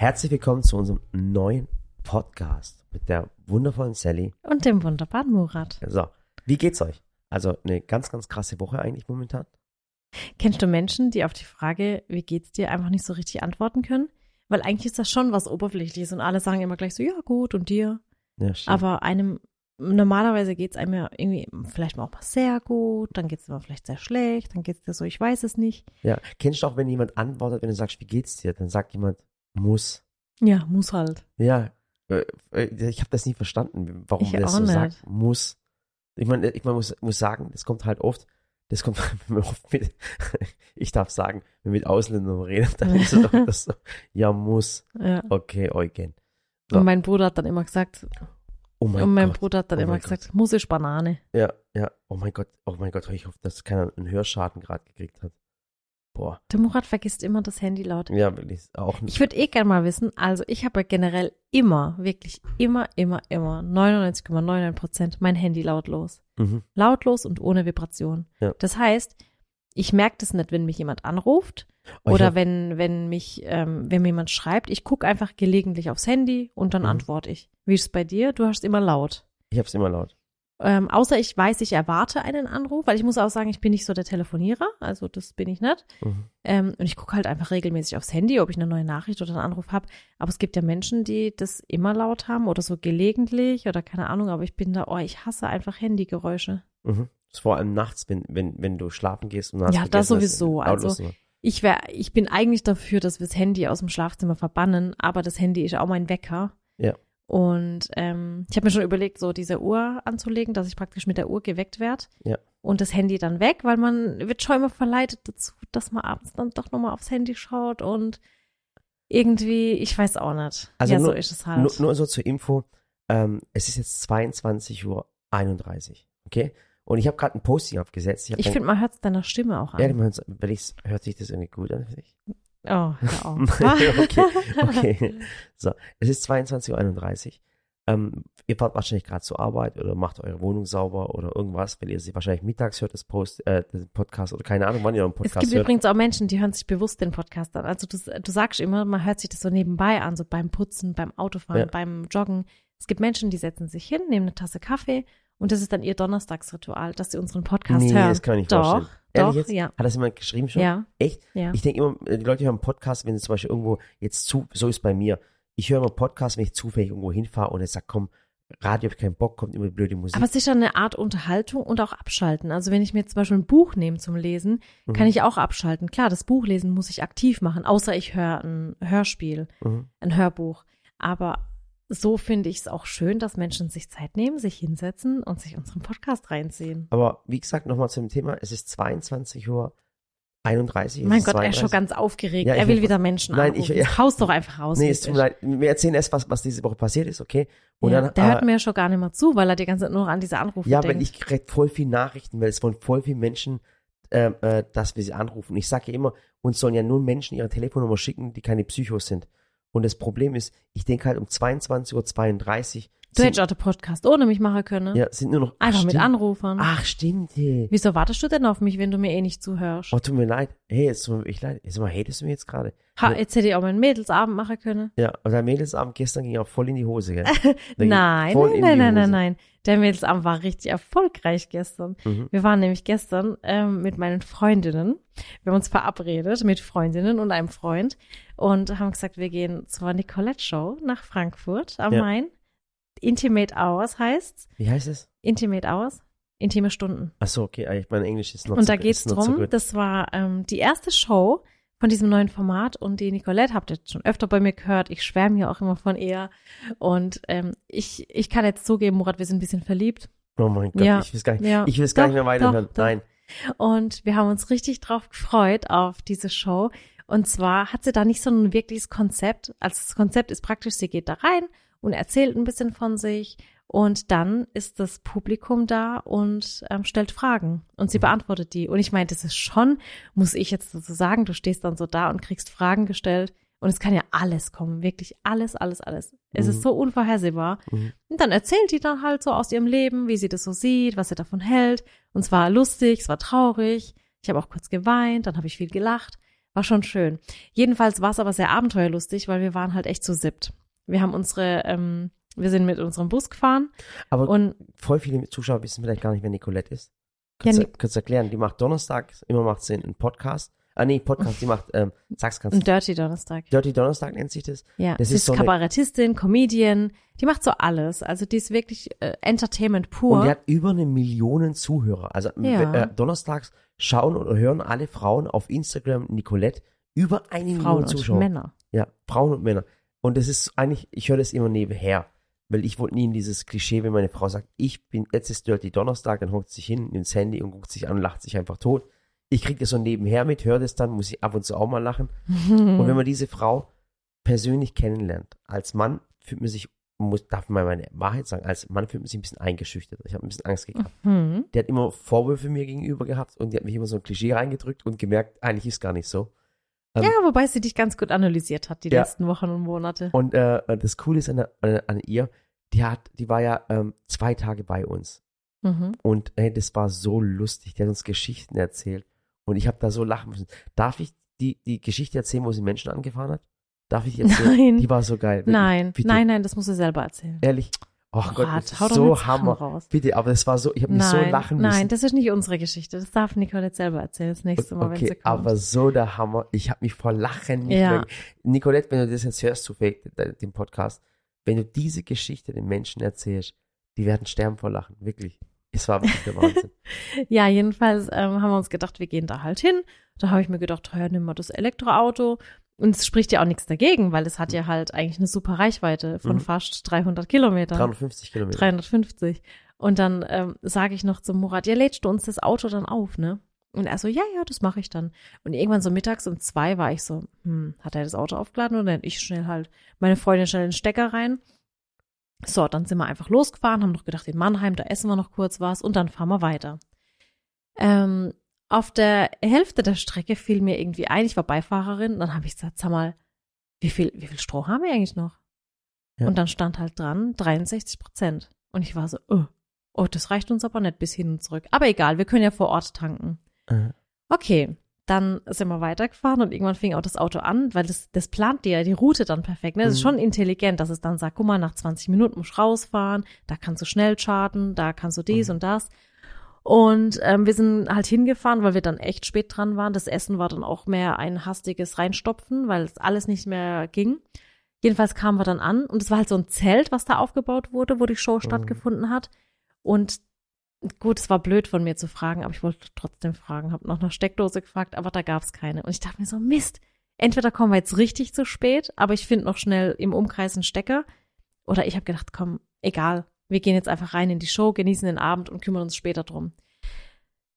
Herzlich willkommen zu unserem neuen Podcast mit der wundervollen Sally. Und dem wunderbaren Murat. So, wie geht's euch? Also eine ganz, ganz krasse Woche eigentlich momentan. Kennst du Menschen, die auf die Frage, wie geht's dir, einfach nicht so richtig antworten können? Weil eigentlich ist das schon was Oberflächliches und alle sagen immer gleich so, ja gut, und dir? Ja, stimmt. Aber einem, normalerweise geht's einem ja irgendwie vielleicht mal auch mal sehr gut, dann geht's immer vielleicht sehr schlecht, dann geht's dir so, ich weiß es nicht. ja, kennst du auch, wenn jemand antwortet, wenn du sagst, wie geht's dir, dann sagt jemand, muss. Ja, muss halt. Ja, äh, äh, ich habe das nie verstanden, warum Ich das so nicht. sagt, muss. Ich meine, ich mein, muss, muss sagen, das kommt halt oft, das kommt wenn man oft mit, ich darf sagen, wenn man mit Ausländern redet, dann ist es doch das so, ja, muss. Ja. Okay, Eugen. So. Und mein Bruder hat dann immer gesagt, Oh mein und mein Gott. Bruder hat dann Oh immer gesagt, muss ich Banane. Ja, ja. Oh mein Gott, oh mein Gott, ich hoffe, dass keiner einen Hörschaden gerade gekriegt hat. Boah. Der Murat vergisst immer das Handy laut. Ja, wirklich. Auch Ich würde eh gerne mal wissen, also ich habe generell immer, wirklich immer, immer, immer 99,99 Prozent mein Handy lautlos. mhm. Lautlos und ohne Vibration. Ja. Das heißt, ich merke das nicht, wenn mich jemand anruft Oh, ich oder hab- wenn, wenn mich, ähm, wenn mir jemand schreibt. Ich gucke einfach gelegentlich aufs Handy und dann Mhm. antworte ich. Wie ist es bei dir? Du hast immer laut. Ich hab's immer laut. Ähm, außer ich weiß, ich erwarte einen Anruf, weil ich muss auch sagen, ich bin nicht so der Telefonierer, also das bin ich nicht. Mhm. Ähm, und ich gucke halt einfach regelmäßig aufs Handy, ob ich eine neue Nachricht oder einen Anruf habe. Aber es gibt ja Menschen, die das immer laut haben oder so gelegentlich oder keine Ahnung, aber ich bin da, oh, ich hasse einfach Handygeräusche. Mhm. Vor allem nachts, wenn, wenn, wenn du schlafen gehst und hast Ja, das sowieso. Also-. Ich wär, ich bin eigentlich dafür, dass wir das Handy aus dem Schlafzimmer verbannen, aber das Handy ist auch mein Wecker. Ja. Und ähm, ich habe mir schon überlegt, so diese Uhr anzulegen, dass ich praktisch mit der Uhr geweckt werde. Ja. Und das Handy dann weg, weil man wird schon immer verleitet dazu, dass man abends dann doch nochmal aufs Handy schaut und irgendwie, ich weiß auch nicht. Also ja, nur- so ist es halt. Nur, nur so zur Info, ähm, es ist jetzt 22.31 Uhr, okay? Und ich habe gerade ein Posting aufgesetzt. ich dann- finde, man hört es deiner Stimme auch an. ja, man, ich's, hört sich das irgendwie gut an. Oh, hör auf. okay, okay. So, es ist 22.31 Uhr. Ähm, ihr fahrt wahrscheinlich gerade zur Arbeit oder macht eure Wohnung sauber oder irgendwas, weil ihr sie wahrscheinlich mittags hört, das, Post, äh, den Podcast oder keine Ahnung, wann ihr einen Es Podcast gibt hört. übrigens auch Menschen, die hören sich bewusst den Podcast an. Also du, du sagst immer, man hört sich das so nebenbei an, so beim Putzen, beim Autofahren, Ja. beim Joggen. Es gibt Menschen, die setzen sich hin, nehmen eine Tasse Kaffee und das ist dann ihr Donnerstagsritual, dass sie unseren Podcast nee, hören. das kann ich nicht doch, vorstellen. Ehrlich doch, jetzt? ja, Hat das jemand geschrieben schon? ja, Echt? ja. Ich denke immer, äh, die Leute hören Podcast, wenn sie zum Beispiel irgendwo jetzt zu, so ist bei mir. Ich höre immer Podcast, wenn ich zufällig irgendwo hinfahre und jetzt sag, komm, Radio hab ich keinen Bock, kommt immer die blöde Musik. Aber es ist ja eine Art Unterhaltung und auch Abschalten. Also wenn ich mir zum Beispiel ein Buch nehme zum Lesen, Mhm. kann ich auch abschalten. Klar, das Buchlesen muss ich aktiv machen, außer ich höre ein Hörspiel. mhm. ein Hörbuch. Aber so finde ich es auch schön, dass Menschen sich Zeit nehmen, sich hinsetzen und sich unseren Podcast reinziehen. Aber wie gesagt, nochmal zum Thema, es ist 22 Uhr 31. es mein Gott, er ist schon 32. ganz aufgeregt. Ja, er will wieder Menschen Nein, anrufen. ich- ja. Haus doch einfach raus. Nee, es tut mir leid. Wir erzählen erst, was, was diese Woche passiert ist, okay? Und ja, dann, der aber- hört mir ja schon gar nicht mehr zu, weil er die ganze Zeit nur an diese Anrufe Ja, denkt. weil ich krieg voll viel Nachrichten, weil es wollen voll viele Menschen, ähm, äh, dass wir sie anrufen. Ich sage ja immer, uns sollen ja nur Menschen ihre Telefonnummer schicken, die keine Psychos sind. Und das Problem ist, ich denke halt um 22.32 Uhr du hättest auch den Podcast ohne mich machen können. ja, sind nur noch Einfach ach, mit stimmt. Anrufern. Ach, stimmt. Hey. Wieso wartest du denn auf mich, wenn du mir eh nicht zuhörst? Oh, tut mir leid. Hey, jetzt tut mir ich leid. Jetzt mal hatest du mir jetzt gerade. Ha, jetzt hätte ich auch meinen Mädelsabend machen können. Ja, und der Mädelsabend gestern ging auch voll in die Hose, gell? Nein, nein, in nein, nein, nein, nein. Der Mädelsabend war richtig erfolgreich gestern. Mhm. Wir waren nämlich gestern ähm, mit meinen Freundinnen. Wir haben uns verabredet mit Freundinnen und einem Freund und haben gesagt, wir gehen zur Nicolette Show nach Frankfurt am Ja. Main. Intimate Hours heißt's. Wie heißt es? Intimate Hours. Intime Stunden. Ach so, okay. Ich meine, Englisch ist noch Und so, da geht's ist not so drum, das war ähm, die erste Show von diesem neuen Format und die Nicolette habt ihr schon öfter bei mir gehört. Ich schwärme ja auch immer von ihr. Und ähm, ich, ich kann jetzt zugeben, Murat, wir sind ein bisschen verliebt. Oh mein Gott, Ja. ich will gar nicht, Ja. ich will es gar Doch, nicht mehr weiterhören. doch, doch. Nein. Und wir haben uns richtig drauf gefreut auf diese Show. Und zwar hat sie da nicht so ein wirkliches Konzept. Also das Konzept ist praktisch, sie geht da rein und erzählt ein bisschen von sich. Und dann ist das Publikum da und ähm, stellt Fragen. Und sie Mhm. beantwortet die. Und ich meine, das ist schon, muss ich jetzt dazu sagen, du stehst dann so da und kriegst Fragen gestellt. Und es kann ja alles kommen, wirklich alles, alles, alles. Es Mhm. ist so unvorhersehbar. Mhm. Und dann erzählt die dann halt so aus ihrem Leben, wie sie das so sieht, was sie davon hält. Und es war lustig, es war traurig. Ich habe auch kurz geweint, dann habe ich viel gelacht. War schon schön. Jedenfalls war es aber sehr abenteuerlustig, weil wir waren halt echt zu siebt. Wir haben unsere, ähm, wir sind mit unserem Bus gefahren Aber und voll viele Zuschauer wissen vielleicht gar nicht, wer Nicolette ist. Ja, du kannst du erklären, die macht Donnerstag, immer macht sie einen Podcast. Ah nee, Podcast, die macht, ähm, sag's ganz ein Dirty Donnerstag. Dirty Donnerstag nennt sich das. Ja, Das sie ist so Kabarettistin, Comedian, die macht so alles. Also die ist wirklich äh, Entertainment pur. Und die hat über eine Million Zuhörer. Also Ja. äh, donnerstags schauen oder hören alle Frauen auf Instagram Nicolette über eine Frauen Million und Zuschauer. Männer. Ja, Frauen und Männer. Und das ist eigentlich, ich höre das immer nebenher. Weil ich wollte nie in dieses Klischee, wenn meine Frau sagt, ich bin, jetzt ist Dirty Donnerstag, dann hockt sie sich hin ins Handy und guckt sich an und lacht sich einfach tot. Ich kriege das so nebenher mit, höre das dann, muss ich ab und zu auch mal lachen. Und wenn man diese Frau persönlich kennenlernt, als Mann fühlt man sich, muss, darf man meine Wahrheit sagen, als Mann fühlt man sich ein bisschen eingeschüchtert. Ich habe ein bisschen Angst gehabt. Hm. Die hat immer Vorwürfe mir gegenüber gehabt und die hat mich immer so ein Klischee reingedrückt und gemerkt, eigentlich ist gar nicht so. Ähm, Ja, wobei sie dich ganz gut analysiert hat, die Ja. letzten Wochen und Monate. Und äh, das Coole ist an, an, an ihr, die hat, die war ja ähm, zwei Tage bei uns Mhm. und ey, das war so lustig. Die hat uns Geschichten erzählt und ich habe da so lachen müssen. Darf ich die, die Geschichte erzählen, wo sie Menschen angefahren hat? Darf ich die erzählen? Nein. Die war so geil. wirklich. Nein, Bitte. nein, nein, das musst du selber erzählen. Ehrlich. Ach Gott, Murat, das ist so Hammer. raus. Bitte, aber das war so, ich habe mich so lachen müssen. nein, das ist nicht unsere Geschichte. Das darf Nicole jetzt selber erzählen, das nächste Mal, wenn sie Okay, kommt. aber so der Hammer. Ich habe mich vor Lachen nicht Ja. mehr. Nicolette, wenn du das jetzt hörst, zufällig, de- den Podcast, wenn du diese Geschichte den Menschen erzählst, die werden sterben vor Lachen. Wirklich. Es war wirklich der Wahnsinn. Ja, jedenfalls ähm, haben wir uns gedacht, wir gehen da halt hin. Da habe ich mir gedacht, ja, nimm mal das Elektroauto. Und es spricht ja auch nichts dagegen, weil es hat ja halt eigentlich eine super Reichweite von Mhm. fast 300 Kilometern. 350 Kilometer. 350. Und dann ähm, sage ich noch zum Murat, ja, lädst du uns das Auto dann auf, ne? Und er so, ja, ja, das mache ich dann. Und irgendwann so mittags um zwei war ich so, hm, hat er das Auto aufgeladen oder nicht? Ich schnell halt meine Freundin schnell den Stecker rein. So, dann sind wir einfach losgefahren, haben noch gedacht, in Mannheim, da essen wir noch kurz was und dann fahren wir weiter. Ähm, auf der Hälfte der Strecke fiel mir irgendwie ein, ich war Beifahrerin, dann habe ich gesagt, sag mal, wie viel, wie viel Stroh haben wir eigentlich noch? Ja. Und dann stand halt dran 63 Prozent. Und ich war so, oh, oh, das reicht uns aber nicht bis hin und zurück. Aber egal, wir können ja vor Ort tanken. Äh, Okay, dann sind wir weitergefahren und irgendwann fing auch das Auto an, weil das, das plant dir ja die Route dann perfekt. Ne? Das ist Mhm. schon intelligent, dass es dann sagt, guck mal, nach 20 Minuten musst du rausfahren, da kannst du schnell charten, da kannst du dies Mhm. und das. Und ähm, wir sind halt hingefahren, weil wir dann echt spät dran waren. Das Essen war dann auch mehr ein hastiges Reinstopfen, weil es alles nicht mehr ging. Jedenfalls kamen wir dann an und es war halt so ein Zelt, was da aufgebaut wurde, wo die Show stattgefunden hat. Und gut, es war blöd von mir zu fragen, aber ich wollte trotzdem fragen, habe nach einer Steckdose gefragt, aber da gab es keine. Und ich dachte mir so, Mist, entweder kommen wir jetzt richtig zu spät, aber ich finde noch schnell im Umkreis einen Stecker. Oder ich habe gedacht, komm, egal, wir gehen jetzt einfach rein in die Show, genießen den Abend und kümmern uns später drum.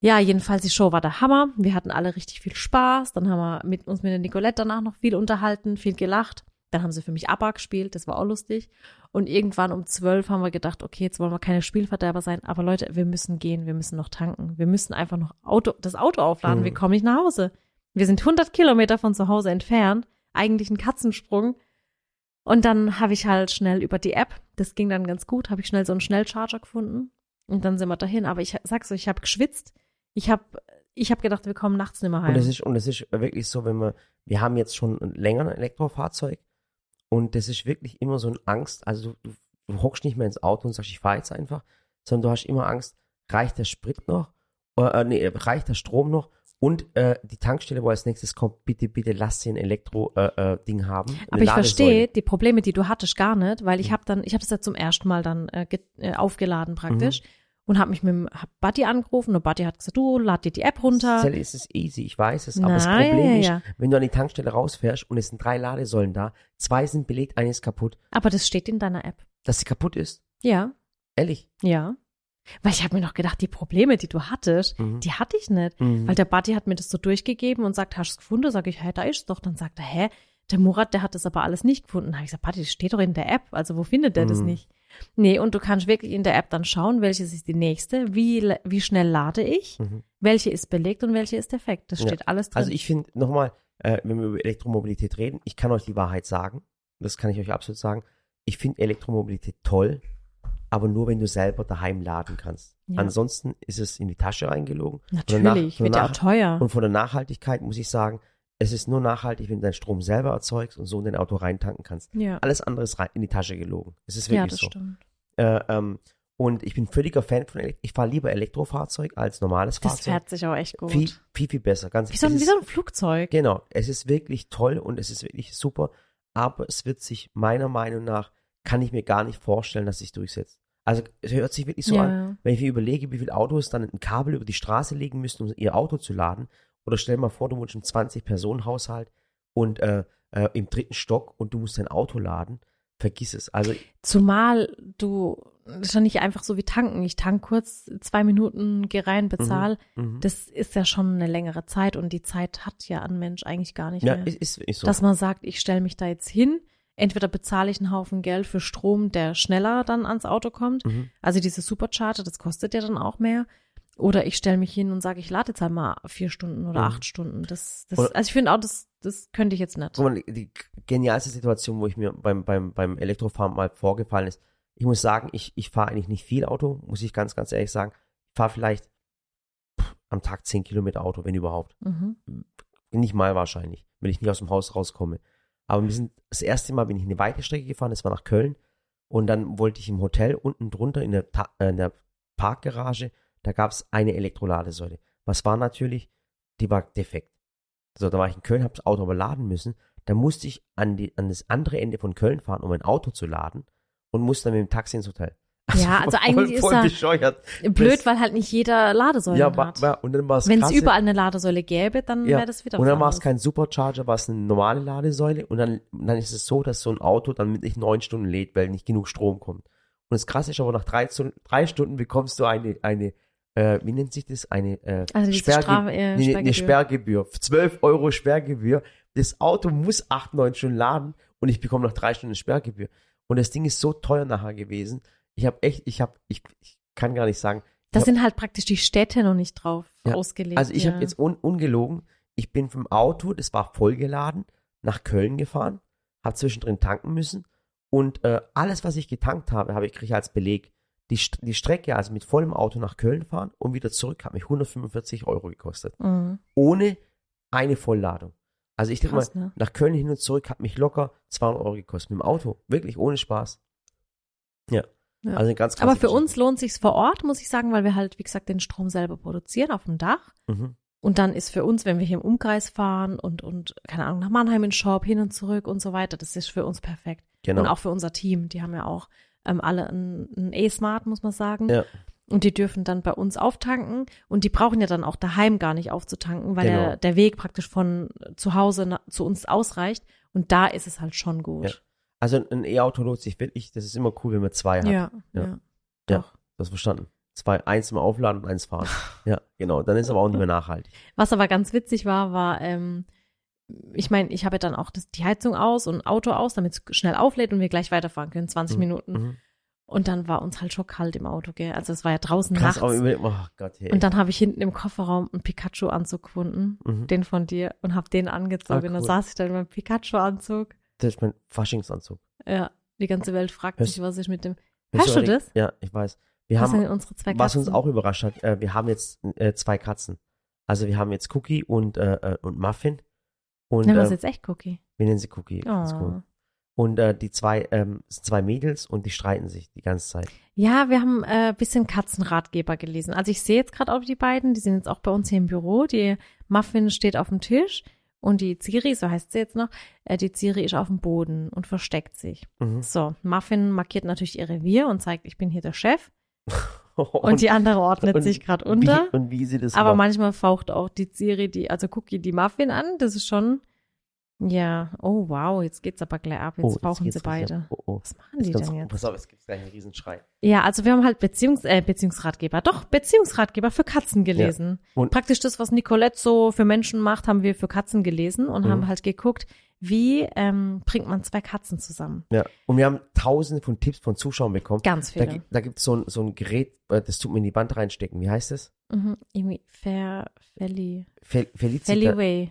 Ja, jedenfalls, die Show war der Hammer. Wir hatten alle richtig viel Spaß. Dann haben wir mit uns mit der Nicolette danach noch viel unterhalten, viel gelacht. Dann haben sie für mich ABBA gespielt, das war auch lustig. Und irgendwann um zwölf haben wir gedacht, okay, jetzt wollen wir keine Spielverderber sein, aber Leute, wir müssen gehen, wir müssen noch tanken, wir müssen einfach noch Auto, das Auto aufladen, Mhm. wir kommen nicht nach Hause. Wir sind 100 Kilometer von zu Hause entfernt, eigentlich ein Katzensprung. Und dann habe ich halt schnell über die App, das ging dann ganz gut, habe ich schnell so einen Schnellcharger gefunden und dann sind wir dahin. Aber ich sag's so, ich habe geschwitzt, ich habe ich hab gedacht, wir kommen nachts nicht mehr Und heim. es ist, und es ist wirklich so, wenn wir, wir haben jetzt schon länger ein Elektrofahrzeug und das ist wirklich immer so eine Angst. Also du, du hockst nicht mehr ins Auto und sagst, ich fahre jetzt einfach, sondern du hast immer Angst, reicht der Sprit noch? Äh, äh, nee, reicht der Strom noch? Und äh, die Tankstelle, wo als nächstes kommt, bitte, bitte lass sie ein Elektro-Ding äh, äh, Ding haben. Aber ich verstehe die Probleme, die du hattest, gar nicht, weil ich Mhm. habe dann, ich habe das ja zum ersten Mal dann äh, äh, aufgeladen praktisch und habe mich mit dem hab Buddy angerufen und Buddy hat gesagt, du lad dir die App runter. Zelle ist es easy, ich weiß es, aber das Na, ja, Problem ja, ist, wenn du an die Tankstelle rausfährst und es sind drei Ladesäulen da, zwei sind belegt, eine ist kaputt, Aber das steht in deiner App. dass sie kaputt ist. Ja, Ehrlich. ja. Weil ich habe mir noch gedacht, die Probleme, die du hattest, Mhm. die hatte ich nicht. Mhm. Weil der Buddy hat mir das so durchgegeben und sagt, hast du es gefunden? Sag ich, hä, da ist es doch. Dann sagt er, hä, der Murat, der hat das aber alles nicht gefunden. Da habe ich gesagt, Buddy, das steht doch in der App. Also wo findet der das Mhm. nicht? Nee, und du kannst wirklich in der App dann schauen, welches ist die nächste, wie, wie schnell lade ich, Mhm. welche ist belegt und welche ist defekt. Das Ja. steht alles drin. Also ich finde, nochmal, äh, wenn wir über Elektromobilität reden, ich kann euch die Wahrheit sagen. Das kann ich euch absolut sagen. Ich finde Elektromobilität toll, aber nur, wenn du selber daheim laden kannst. Ja. Ansonsten ist es in die Tasche reingelogen. Natürlich, wird ja auch teuer. Und von der Nachhaltigkeit muss ich sagen, es ist nur nachhaltig, wenn du deinen Strom selber erzeugst und so in dein Auto reintanken kannst. Ja, Alles andere ist rein in die Tasche gelogen. Es ist ja wirklich das so. stimmt. Äh, ähm, und ich bin völliger Fan von Elektro. Ich fahre lieber Elektrofahrzeug als normales Das Fahrzeug. fährt sich auch echt gut. viel, viel, viel besser. Ganz wie, so, ein- wie ist- so ein Flugzeug. Genau, es ist wirklich toll und es ist wirklich super, aber es wird sich meiner Meinung nach, kann ich mir gar nicht vorstellen, dass sich durchsetzt. Also es hört sich wirklich so Ja. an, wenn ich mir überlege, wie viele Autos dann ein Kabel über die Straße legen müssen, um ihr Auto zu laden. Oder stell dir mal vor, du wohnst im 20-Personen-Haushalt und äh, äh, im dritten Stock und du musst dein Auto laden. Vergiss es. Also Zumal du, das ist ja nicht einfach so wie tanken. Ich tank kurz zwei Minuten, geh rein, bezahl. mhm. Das ist ja schon eine längere Zeit und die Zeit hat ja ein Mensch eigentlich gar nicht ja, mehr. ist, ist so. Dass man sagt, ich stelle mich da jetzt hin, entweder bezahle ich einen Haufen Geld für Strom, der schneller dann ans Auto kommt. mhm. Also diese Supercharger, das kostet ja dann auch mehr. Oder ich stelle mich hin und sage, ich lade jetzt halt mal vier Stunden oder Mhm. acht Stunden. Das, das, Oder- also ich finde auch, das, das könnte ich jetzt nicht. Die genialste Situation, wo ich mir beim, beim, beim Elektrofahren mal vorgefallen ist, ich muss sagen, ich, ich fahre eigentlich nicht viel Auto, muss ich ganz, ganz ehrlich sagen. Ich fahre vielleicht pff, am Tag 10 Kilometer Auto, wenn überhaupt. Mhm. Nicht mal wahrscheinlich, wenn ich nicht aus dem Haus rauskomme. Aber wir sind, das erste Mal bin ich eine weite Strecke gefahren, das war nach Köln. Und dann wollte ich im Hotel unten drunter in der, Ta äh, in der Parkgarage, da gab es eine Elektroladesäule. Was war natürlich, die war defekt. So, da war ich in Köln, habe das Auto aber laden müssen. Da musste ich an, die, an das andere Ende von Köln fahren, um mein Auto zu laden und musste dann mit dem Taxi ins Hotel. Ja, also eigentlich ist voll er bescheuert. Blöd, weil halt nicht jeder Ladesäulen Ja, hat. war, und dann war es Wenn es überall eine Ladesäule gäbe, dann Ja, wäre das wieder Und dann war es kein Supercharger, war es eine normale Ladesäule. Und dann, dann ist es so, dass so ein Auto dann mit nicht neun Stunden lädt, weil nicht genug Strom kommt. Und das krasse ist aber, nach drei, Stunden- drei Stunden bekommst du eine, eine äh, wie nennt sich das? Eine äh, Also Sperrge- Strafe, äh, nee, eine Sperrgebühr. Sperrgebühr. 12 Euro Sperrgebühr. Das Auto muss acht, neun Stunden laden und ich bekomme nach drei Stunden Sperrgebühr. Und das Ding ist so teuer nachher gewesen. Ich habe echt, ich habe, ich, ich kann gar nicht sagen, Da sind halt praktisch die Städte noch nicht drauf Ja, ausgelegt. Also ich ja. habe jetzt un, ungelogen, ich bin vom Auto, das war vollgeladen, nach Köln gefahren, habe zwischendrin tanken müssen und äh, alles, was ich getankt habe, habe ich kriege als Beleg. Die, die Strecke, also mit vollem Auto nach Köln fahren und wieder zurück, hat mich 145 Euro gekostet. Mhm. Ohne eine Vollladung. Also ich denke mal, ne? nach Köln hin und zurück hat mich locker 200 Euro gekostet mit dem Auto. Wirklich, ohne Spaß. Ja. Ja. Also ganz Aber für uns lohnt sich's vor Ort, muss ich sagen, weil wir halt, wie gesagt, den Strom selber produzieren auf dem Dach. Mhm. Und dann ist für uns, wenn wir hier im Umkreis fahren und, und keine Ahnung, nach Mannheim in Shop, hin und zurück und so weiter, das ist für uns perfekt. Genau. Und auch für unser Team. Die haben ja auch ähm, alle ein, ein E-Smart, muss man sagen. Ja. Und die dürfen dann bei uns auftanken. Und die brauchen ja dann auch daheim gar nicht aufzutanken, weil Genau. der, der Weg praktisch von zu Hause na, zu uns ausreicht. Und da ist es halt schon gut. Also ein E-Auto lohnt sich wirklich. Das ist immer cool, wenn man zwei hat. Ja, ja. Ja. Ja. Das verstanden. Zwei, eins zum Aufladen und eins fahren. ja, genau. Dann ist aber auch nicht mehr nachhaltig. Was aber ganz witzig war, war, ähm, ich meine, ich habe ja dann auch das, die Heizung aus und Auto aus, damit es schnell auflädt und wir gleich weiterfahren können, 20 Mhm. Minuten. Mhm. Und dann war uns halt schon kalt im Auto, gell? Also es war ja draußen Krass, nachts. über, oh Gott, hey. und dann habe ich hinten im Kofferraum einen Pikachu-Anzug gefunden, Mhm. den von dir, und habe den angezogen. Ah, Und dann cool. saß ich dann in meinem Pikachu-Anzug. Das ist mein Faschingsanzug. Ja, die ganze Welt fragt Hörst- sich, was ich mit dem. Hörst du das? Ja, ich weiß. Wir Was haben, unsere zwei was Katzen? uns auch überrascht hat, äh, wir haben jetzt äh, zwei Katzen. Also wir haben jetzt Cookie und, äh, äh, und Muffin. Und Nennen wir äh, es jetzt echt Cookie. wir nennen sie Cookie. Das ist Oh. gut. Und äh, die zwei, ähm, sind zwei Mädels und die streiten sich die ganze Zeit. Ja, wir haben äh, ein bisschen Katzenratgeber gelesen. Also ich sehe jetzt gerade auch die beiden, die sind jetzt auch bei uns hier im Büro. Die Muffin steht auf dem Tisch und die Ciri, so heißt sie jetzt noch, äh, die Ciri ist auf dem Boden und versteckt sich. Mhm. So, Muffin markiert natürlich ihr Revier und zeigt, ich bin hier der Chef. Und, die andere ordnet und sich gerade unter. Wie, und wie sie das Aber macht. manchmal faucht auch die Ciri, die, also Cookie, die Muffin an. Das ist schon, ja, oh wow, jetzt geht's aber gleich ab. Jetzt Oh, fauchen geht's sie beide. ab. Oh, oh. Was machen die denn jetzt? Pass auf, es gibt gleich einen Riesenschrei. Ja, also wir haben halt Beziehungs äh, Beziehungsratgeber, doch Beziehungsratgeber für Katzen gelesen. Und- Praktisch das, was Nicolette so für Menschen macht, haben wir für Katzen gelesen und Mhm. haben halt geguckt, wie ähm, bringt man zwei Katzen zusammen. Ja. Und wir haben tausende von Tipps von Zuschauern bekommen. Ganz Da, viele. gi- da gibt es so ein, so ein Gerät, äh, das tut mir in die Wand reinstecken. Wie heißt es? Mhm, irgendwie Fair, Felly, Fel Felicita.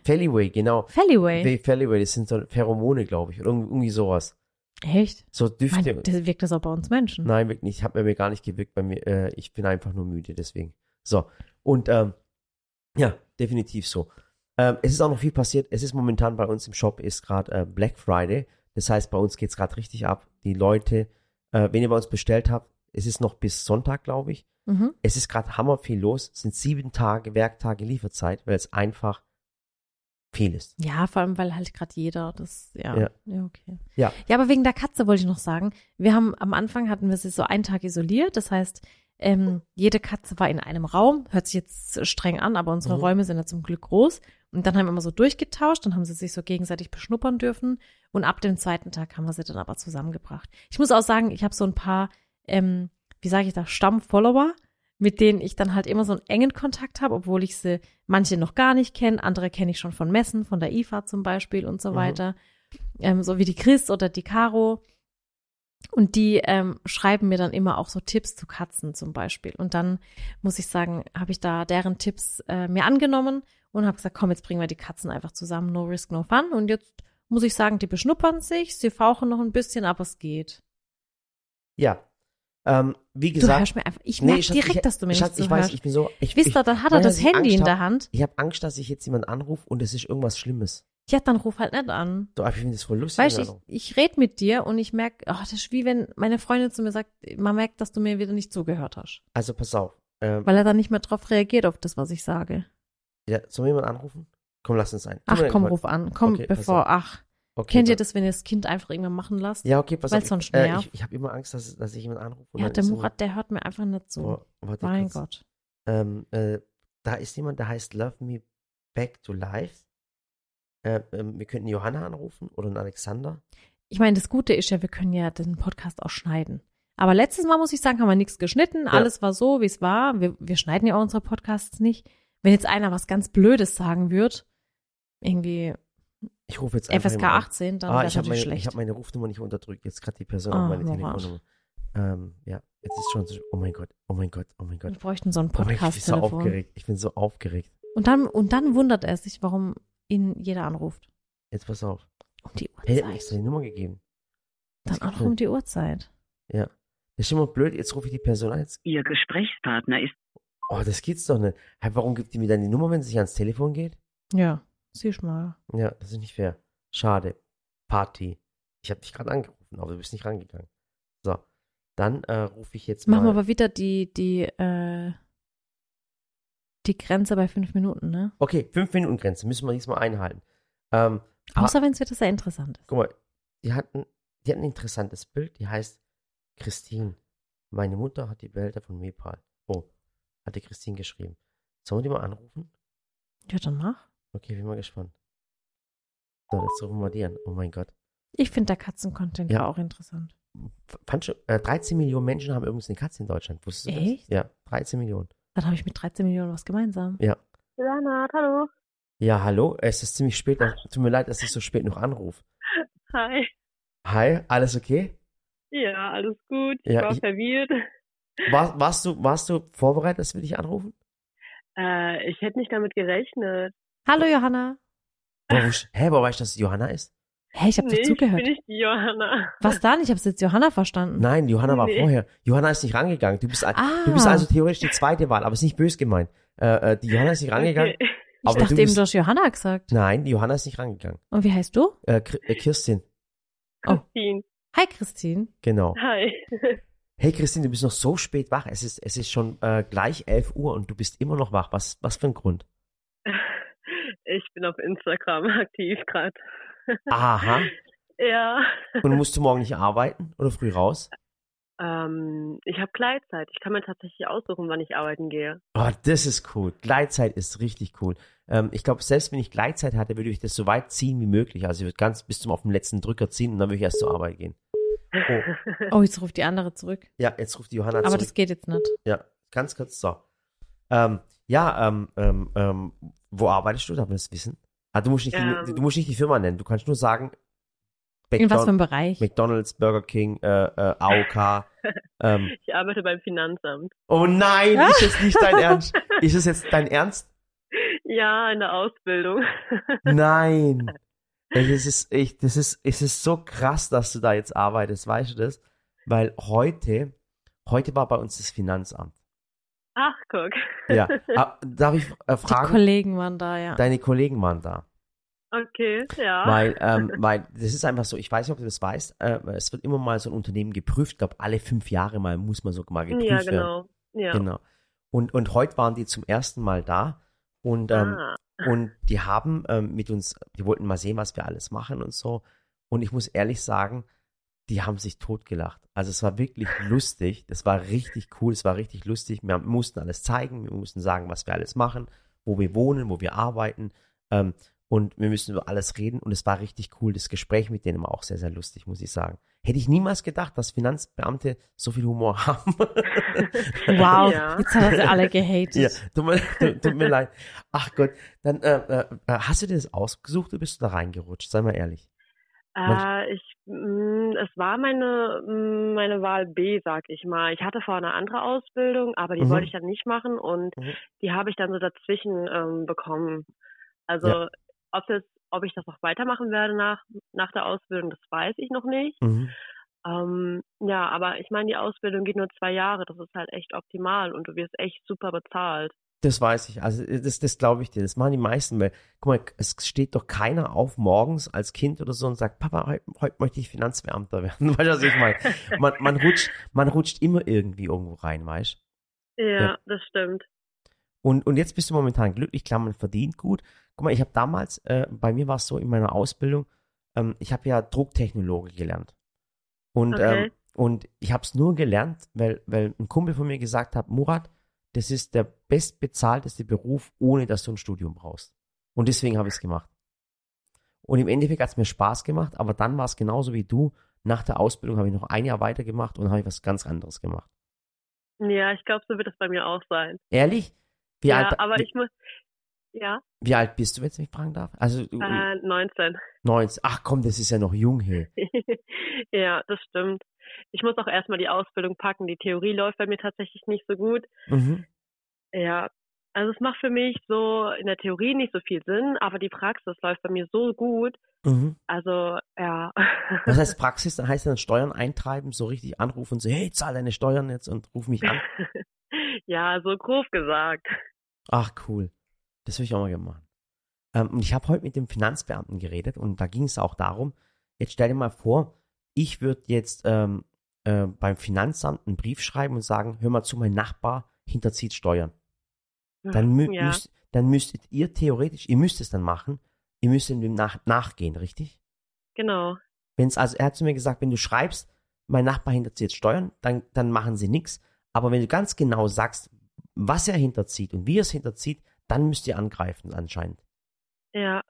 Feliway, genau. Fellyway. Fe- Feliway, das sind so Pheromone, glaube ich. Oder irgendwie, sowas. Echt? So Düfte. Das wirkt das auch bei uns Menschen. Nein, wirklich nicht. Hat mir gar nicht gewirkt bei mir. Äh, ich bin einfach nur müde, deswegen. So. Und ähm, ja, definitiv so. Ähm, es ist auch noch viel passiert. Es ist momentan bei uns im Shop ist gerade äh, Black Friday. Das heißt, bei uns geht's gerade richtig ab. Die Leute, äh, wenn ihr bei uns bestellt habt, es ist noch bis Sonntag, glaube ich. Mhm. Es ist gerade hammer viel los. Es sind sieben Tage, Werktage Lieferzeit, weil es einfach viel ist. Ja, vor allem, weil halt gerade jeder das, ja. Ja. ja. okay. Ja. Ja, aber wegen der Katze wollte ich noch sagen, wir haben am Anfang hatten wir sie so einen Tag isoliert, das heißt, ähm, jede Katze war in einem Raum, hört sich jetzt streng an, aber unsere Mhm. Räume sind ja zum Glück groß. Und dann haben wir immer so durchgetauscht, dann haben sie sich so gegenseitig beschnuppern dürfen. Und ab dem zweiten Tag haben wir sie dann aber zusammengebracht. Ich muss auch sagen, ich habe so ein paar, ähm, wie sage ich da, Stammfollower, mit denen ich dann halt immer so einen engen Kontakt habe, obwohl ich sie manche noch gar nicht kenne, andere kenne ich schon von Messen, von der IFA zum Beispiel und so Mhm. weiter. Ähm, so wie die Chris oder die Caro. Und die ähm, schreiben mir dann immer auch so Tipps zu Katzen zum Beispiel. Und dann muss ich sagen, habe ich da deren Tipps äh, mir angenommen und habe gesagt, komm, jetzt bringen wir die Katzen einfach zusammen, no risk, no fun. Und jetzt muss ich sagen, die beschnuppern sich, sie fauchen noch ein bisschen, aber es geht. Ja. Ähm, wie Du gesagt, hörst mir einfach, ich nee, merke Schatz, direkt, ich, dass du mir Schatz, nicht ich zuhörst. weiß, ich bin so, ich, Wisst ihr, dann hat er das Handy in der hab. Hand. ich habe Angst, dass ich jetzt jemanden anrufe und es ist irgendwas Schlimmes. Ja, dann ruf halt nicht an. Aber ich finde das voll lustig. Weißt du, ich, ich rede mit dir und ich merke, oh, das ist wie wenn meine Freundin zu mir sagt, man merkt, dass du mir wieder nicht zugehört hast. also pass auf. Ähm, Weil er dann nicht mehr drauf reagiert, auf das, was ich sage. ja, sollen wir jemanden anrufen? Komm, lass uns ein. Tu Ach komm, ruf an. Komm, Okay, bevor, ach. Okay, Kennt ihr wa- das, wenn ihr das Kind einfach irgendwann machen lasst? Ja, okay, pass auf. sonst äh, ich ich habe immer Angst, dass, dass ich jemanden anrufe. Ja, dann der Murat, der hört mir einfach nicht zu. Oh, warte mein kurz. Gott. Ähm, äh, da ist jemand, der heißt Love Me Back to Life. Äh, ähm, wir könnten Johanna anrufen oder einen Alexander. Ich meine, das Gute ist ja, wir können ja den Podcast auch schneiden. Aber letztes Mal, muss ich sagen, haben wir nichts geschnitten. Alles war so, wie es war. Wir, wir schneiden ja auch unsere Podcasts nicht. Wenn jetzt einer was ganz Blödes sagen wird, irgendwie Ich rufe jetzt einfach FSK jemanden an. 18, dann Ah, wäre ich das habe meine, natürlich ich schlecht. hab meine Rufnummer nicht unterdrückt. Jetzt gerade die Person auf meine. Telefonnummer. Ähm, ja, jetzt ist schon so. Oh mein Gott, oh mein Gott, oh mein Gott. wir bräuchten so ein Oh mein Gott, ich bin so aufgeregt. Ich bin so aufgeregt. und, dann, und dann wundert er sich, warum ihn jeder anruft. Jetzt pass auf. Um die der hat mir extra Uhrzeit. die Nummer gegeben. Dann auch noch um die Uhrzeit. Ja. Das ist immer blöd. Jetzt rufe ich die Person an. Jetzt, Ihr Gesprächspartner ist oh, das geht's doch nicht. Hey, warum gibt die mir dann die Nummer, wenn sie sich ans Telefon geht? Ja, siehst mal. Ja, das ist nicht fair. Schade. Party. Ich habe dich gerade angerufen, aber du bist nicht rangegangen. So. Dann äh, rufe ich jetzt mal. Machen wir aber wieder die, die, äh, die Grenze bei fünf Minuten, ne? okay, fünf Minuten Grenze müssen wir diesmal einhalten. Ähm, Außer wenn es wieder sehr interessant ist. guck mal, die hatten, die hatten ein interessantes Bild. Die heißt Christine. Meine Mutter hat die Bilder von Nepal. Oh, hat die Christine geschrieben. Sollen wir die mal anrufen? Ja, dann mach. Okay, bin mal gespannt. So, jetzt rufen wir die an. Oh mein Gott. Ich finde der Katzencontent Ja. auch interessant. Fand schon, äh, 13 Millionen Menschen haben übrigens eine Katze in Deutschland. Wusstest du Echt? das? Ja, 13 Millionen. Dann habe ich mit 13 Millionen was gemeinsam. Leonard, hallo. Ja, hallo, es ist ziemlich spät. äh, Tut mir leid, dass ich so spät noch anrufe. Hi. Hi, alles okay? Ja, alles gut. Ich Ja, war ich- verwirrt. War, warst, du, warst du vorbereitet, dass wir dich anrufen? Äh, ich hätte nicht damit gerechnet. Hallo Johanna. Boah, wo, hä, woher weißt du, dass es Johanna ist? Hä, ich habe nee, doch zugehört. ich bin nicht die Johanna. Was dann? Ich habe jetzt Johanna verstanden. Nein, Johanna war Nee. vorher. Johanna ist nicht rangegangen. Du bist, Ah. du bist also theoretisch die zweite Wahl, aber ist nicht böse gemeint. Äh, äh, die Johanna ist nicht rangegangen. Okay. ich dachte du eben, du hast Johanna gesagt. Nein, die Johanna ist nicht rangegangen. Und wie heißt du? Äh, äh, Kirstin, Oh. Christine. Hi Christine. genau. Hi. Hey Christine, du bist noch so spät wach. Es ist, es ist schon äh, gleich 11 Uhr und du bist immer noch wach. Was, was für ein Grund? Ich bin auf Instagram aktiv gerade. Aha. Ja. Und musst du morgen nicht arbeiten oder früh raus? Ähm, ich habe Gleitzeit. Ich kann mir tatsächlich aussuchen, wann ich arbeiten gehe. Oh, das ist cool. Gleitzeit ist richtig cool. Ähm, ich glaube, selbst wenn ich Gleitzeit hatte, würde ich das so weit ziehen wie möglich. Also ich würde ganz bis zum auf den letzten Drücker ziehen und dann würde ich erst zur Arbeit gehen. Oh, jetzt ruft die andere zurück. Ja, jetzt ruft die Johanna Aber zurück. das geht jetzt nicht. Ja, ganz kurz so. Ähm, ja, ähm, ähm, ähm, wo arbeitest du? Darf man das wissen? Ah, du musst nicht, Ähm. die, du musst nicht die Firma nennen. Du kannst nur sagen, In was für McDon einem Bereich? McDonald's, Burger King, äh, äh, AOK. ähm, Ich arbeite beim Finanzamt. oh nein, ist es nicht dein Ernst? Ist es jetzt dein Ernst? Ja, in der Ausbildung. Nein. Das ist, ich, das ist, es ist so krass, dass du da jetzt arbeitest, weißt du das? Weil heute, heute war bei uns das Finanzamt. Ach, guck. Ja. Ah, darf ich äh, Die fragen? Kollegen waren da, ja. Deine Kollegen waren da. Okay, ja. Weil, ähm, weil das ist einfach so, ich weiß nicht, ob du das weißt, äh, es wird immer mal so ein Unternehmen geprüft, ich glaube alle fünf Jahre mal muss man so mal geprüft ja, werden. genau. Ja. Genau. Und, und heute waren die zum ersten Mal da und, ähm, ah. und die haben ähm, mit uns, die wollten mal sehen, was wir alles machen und so. Und ich muss ehrlich sagen, die haben sich totgelacht. Also es war wirklich lustig, das war richtig cool, es war richtig lustig. Wir mussten alles zeigen, wir mussten sagen, was wir alles machen, wo wir wohnen, wo wir arbeiten. Ähm, und wir müssen über alles reden und es war richtig cool. Das Gespräch mit denen war auch sehr, sehr lustig, muss ich sagen. Hätte ich niemals gedacht, dass Finanzbeamte so viel Humor haben. Wow, Ja. jetzt hat er sie alle gehatet. Ja, tut mir, tut, tut mir leid. Ach Gott, dann äh, äh, hast du dir das ausgesucht oder bist du da reingerutscht? Sei mal ehrlich. Äh, ich, mh, es war meine, mh, meine Wahl B, sag ich mal. Ich hatte vorher eine andere Ausbildung, aber die Mhm. wollte ich dann nicht machen und Mhm. die habe ich dann so dazwischen ähm, bekommen. Also, Ja. ob das, ob ich das noch weitermachen werde nach, nach der Ausbildung, das weiß ich noch nicht. Mhm. Ähm, ja, aber ich meine, die Ausbildung geht nur zwei Jahre. Das ist halt echt optimal und du wirst echt super bezahlt. Das weiß ich. Also das, das glaube ich dir. Das machen die meisten, weil, guck mal, es steht doch keiner auf morgens als Kind oder so und sagt, Papa, heute, heute möchte ich Finanzbeamter werden. Weißt du, was ich meine? Man, man, rutscht, man rutscht immer irgendwie irgendwo rein, weißt Ja, Ja. das stimmt. Und, und jetzt bist du momentan glücklich, klar, man verdient gut. Guck mal, ich habe damals, äh, bei mir war es so in meiner Ausbildung, ähm, ich habe ja Drucktechnologe gelernt. Und, Okay. ähm, und ich habe es nur gelernt, weil, weil ein Kumpel von mir gesagt hat, Murat, das ist der bestbezahlteste Beruf, ohne dass du ein Studium brauchst. Und deswegen habe ich es gemacht. Und im Endeffekt hat es mir Spaß gemacht, aber dann war es genauso wie du. Nach der Ausbildung habe ich noch ein Jahr weitergemacht und habe ich was ganz anderes gemacht. Ja, ich glaube, so wird es bei mir auch sein. Ehrlich? Wie, ja, alt, aber wie, ich muss, ja, wie alt bist du, wenn ich mich fragen darf? Also äh, 19. 19. Ach komm, das ist ja noch jung, hey. ja, das stimmt. Ich muss auch erstmal die Ausbildung packen. Die Theorie läuft bei mir tatsächlich nicht so gut. Mhm. Ja, also es macht für mich so in der Theorie nicht so viel Sinn, aber die Praxis läuft bei mir so gut. Mhm. Also, ja. Was heißt Praxis? Dann heißt dann Steuern eintreiben, so richtig anrufen und so, hey, zahl deine Steuern jetzt und ruf mich an. ja, so grob gesagt. Ach cool. Das will ich auch mal gerne machen. Ähm, und ich habe heute mit dem Finanzbeamten geredet und da ging es auch darum, jetzt stell dir mal vor, ich würde jetzt ähm, äh, beim Finanzamt einen Brief schreiben und sagen, hör mal zu, mein Nachbar hinterzieht Steuern. Dann, mü ja, müsst, dann müsstet ihr theoretisch, ihr müsst es dann machen, ihr müsst dem nach nachgehen, richtig? genau. Wenn's, also er hat zu mir gesagt, wenn du schreibst, mein Nachbar hinterzieht Steuern, dann, dann machen sie nichts. Aber wenn du ganz genau sagst, was er hinterzieht und wie er es hinterzieht, dann müsst ihr angreifen anscheinend. Ja,